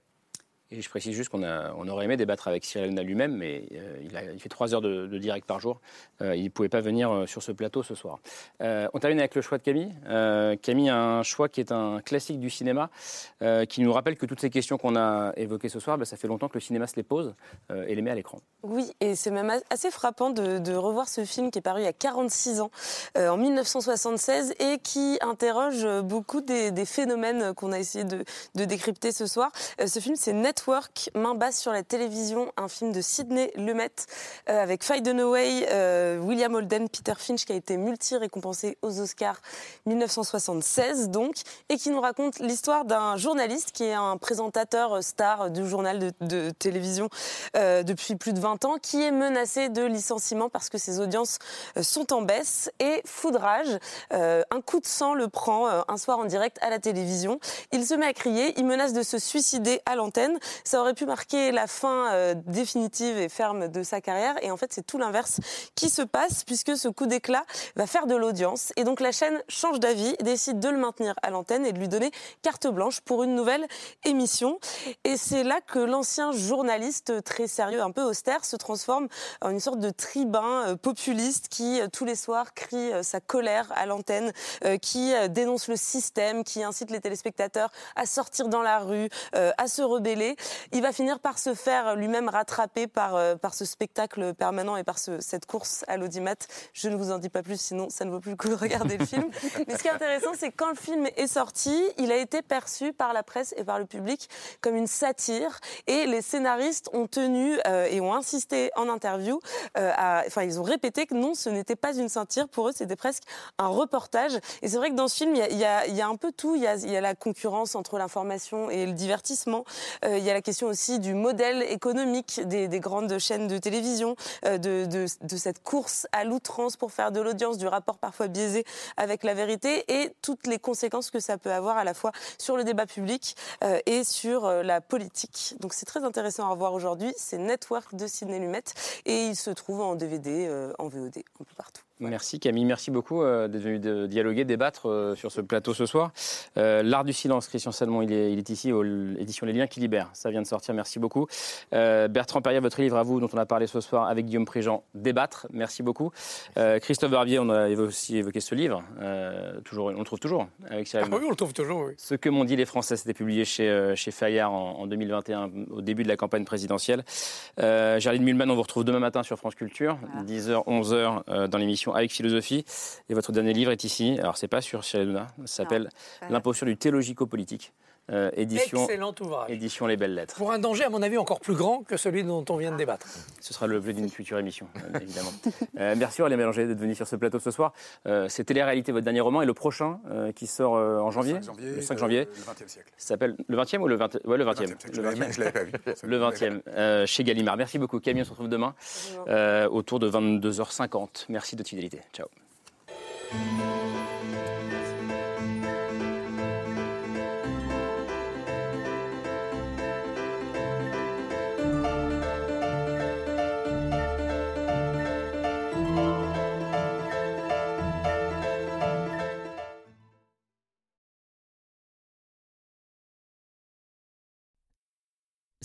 Et je précise juste qu'on on aurait aimé débattre avec Cyril Hanouna lui-même, mais euh, il, fait trois heures de, direct par jour. Euh, il ne pouvait pas venir euh, sur ce plateau ce soir. on termine avec le choix de Camille. Camille a un choix qui est un classique du cinéma, qui nous rappelle que toutes ces questions qu'on a évoquées ce soir, ben, ça fait longtemps que le cinéma se les pose et les met à l'écran. Oui, et c'est même assez frappant de, revoir ce film qui est paru il y a 46 ans, en 1976, et qui interroge beaucoup des, phénomènes qu'on a essayé de, de, décrypter ce soir. ce film, c'est Net Network, main basse sur la télévision, un film de Sidney Lumet euh, avec Faye Dunaway, euh, William Holden, Peter Finch qui a été multi-récompensé aux Oscars 1976 donc, et qui nous raconte l'histoire d'un journaliste qui est un présentateur star du journal de, télévision euh, depuis plus de 20 ans, qui est menacé de licenciement parce que ses audiences sont en baisse et foudrage. un coup de sang le prend un soir en direct à la télévision. Il se met à crier, il menace de se suicider à l'antenne. Ça aurait pu marquer la fin euh, définitive et ferme de sa carrière. Et en fait, c'est tout l'inverse qui se passe puisque ce coup d'éclat va faire de l'audience. Et donc la chaîne change d'avis, décide de le maintenir à l'antenne et de lui donner carte blanche pour une nouvelle émission. Et c'est là que l'ancien journaliste très sérieux, un peu austère, se transforme en une sorte de tribun euh, populiste qui euh, tous les soirs crie sa colère à l'antenne, qui dénonce le système, qui incite les téléspectateurs à sortir dans la rue, à se rebeller. Il va finir par se faire lui-même rattraper par, euh, par ce spectacle permanent et par cette course à l'audimat. Je ne vous en dis pas plus, sinon ça ne vaut plus le coup de regarder le film. Mais ce qui est intéressant, c'est que quand le film est sorti, il a été perçu par la presse et par le public comme une satire. Et les scénaristes ont tenu euh, et ont insisté en interview, euh, enfin ils ont répété que non, ce n'était pas une satire. Pour eux, c'était presque un reportage. Et c'est vrai que dans ce film, il y a, y a, un peu tout. Il y a, y a la concurrence entre l'information et le divertissement. il y a la question aussi du modèle économique des, grandes chaînes de télévision, euh, de, de, cette course à l'outrance pour faire de l'audience, du rapport parfois biaisé avec la vérité et toutes les conséquences que ça peut avoir à la fois sur le débat public euh, et sur euh, la politique. Donc c'est très intéressant à revoir aujourd'hui. C'est Network de Sidney Lumet et il se trouve en DVD, en VOD, un peu partout. Merci Camille, merci beaucoup euh, d'être venu de dialoguer, débattre euh, sur ce plateau ce soir. Euh, L'art du silence, Christian Salmon, il est, il est ici aux éditions Les Liens qui libèrent. Ça vient de sortir, merci beaucoup. Bertrand Perrier, votre livre à vous, dont on a parlé ce soir avec Guillaume Préjean, Débattre, merci beaucoup. Christophe Barbier, on a aussi évoqué ce livre, toujours, on le trouve toujours avec ah oui, on le trouve toujours, oui. Ce que m'ont dit les Français, c'était publié chez, chez Fayard en, 2021, au début de la campagne présidentielle. Géraldine Mulman, on vous retrouve demain matin sur France Culture, 10h, 11h dans l'émission avec philosophie. Et votre dernier livre est ici. Alors, c'est pas sur Cyril Ça s'appelle L'imposture du théologico-politique. Euh, édition, Excellent ouvrage. Édition Les Belles Lettres. Pour un danger, à mon avis, encore plus grand que celui dont on vient de débattre. Ce sera l'objet d'une future émission, euh, évidemment. euh, merci Aurélien Mélanger d'être venu sur ce plateau ce soir. Euh, c'est Télé-réalité, votre dernier roman, et le prochain qui sort en janvier, le 5 janvier. Le 20e siècle. Ça s'appelle le 20e ou le 20e Ouais, le 20e. Le 20e. Je l'avais pas vu. Le 20e, chez Gallimard. Merci beaucoup. Camille, on se retrouve demain autour de 22h50. Merci de fidélité. Ciao.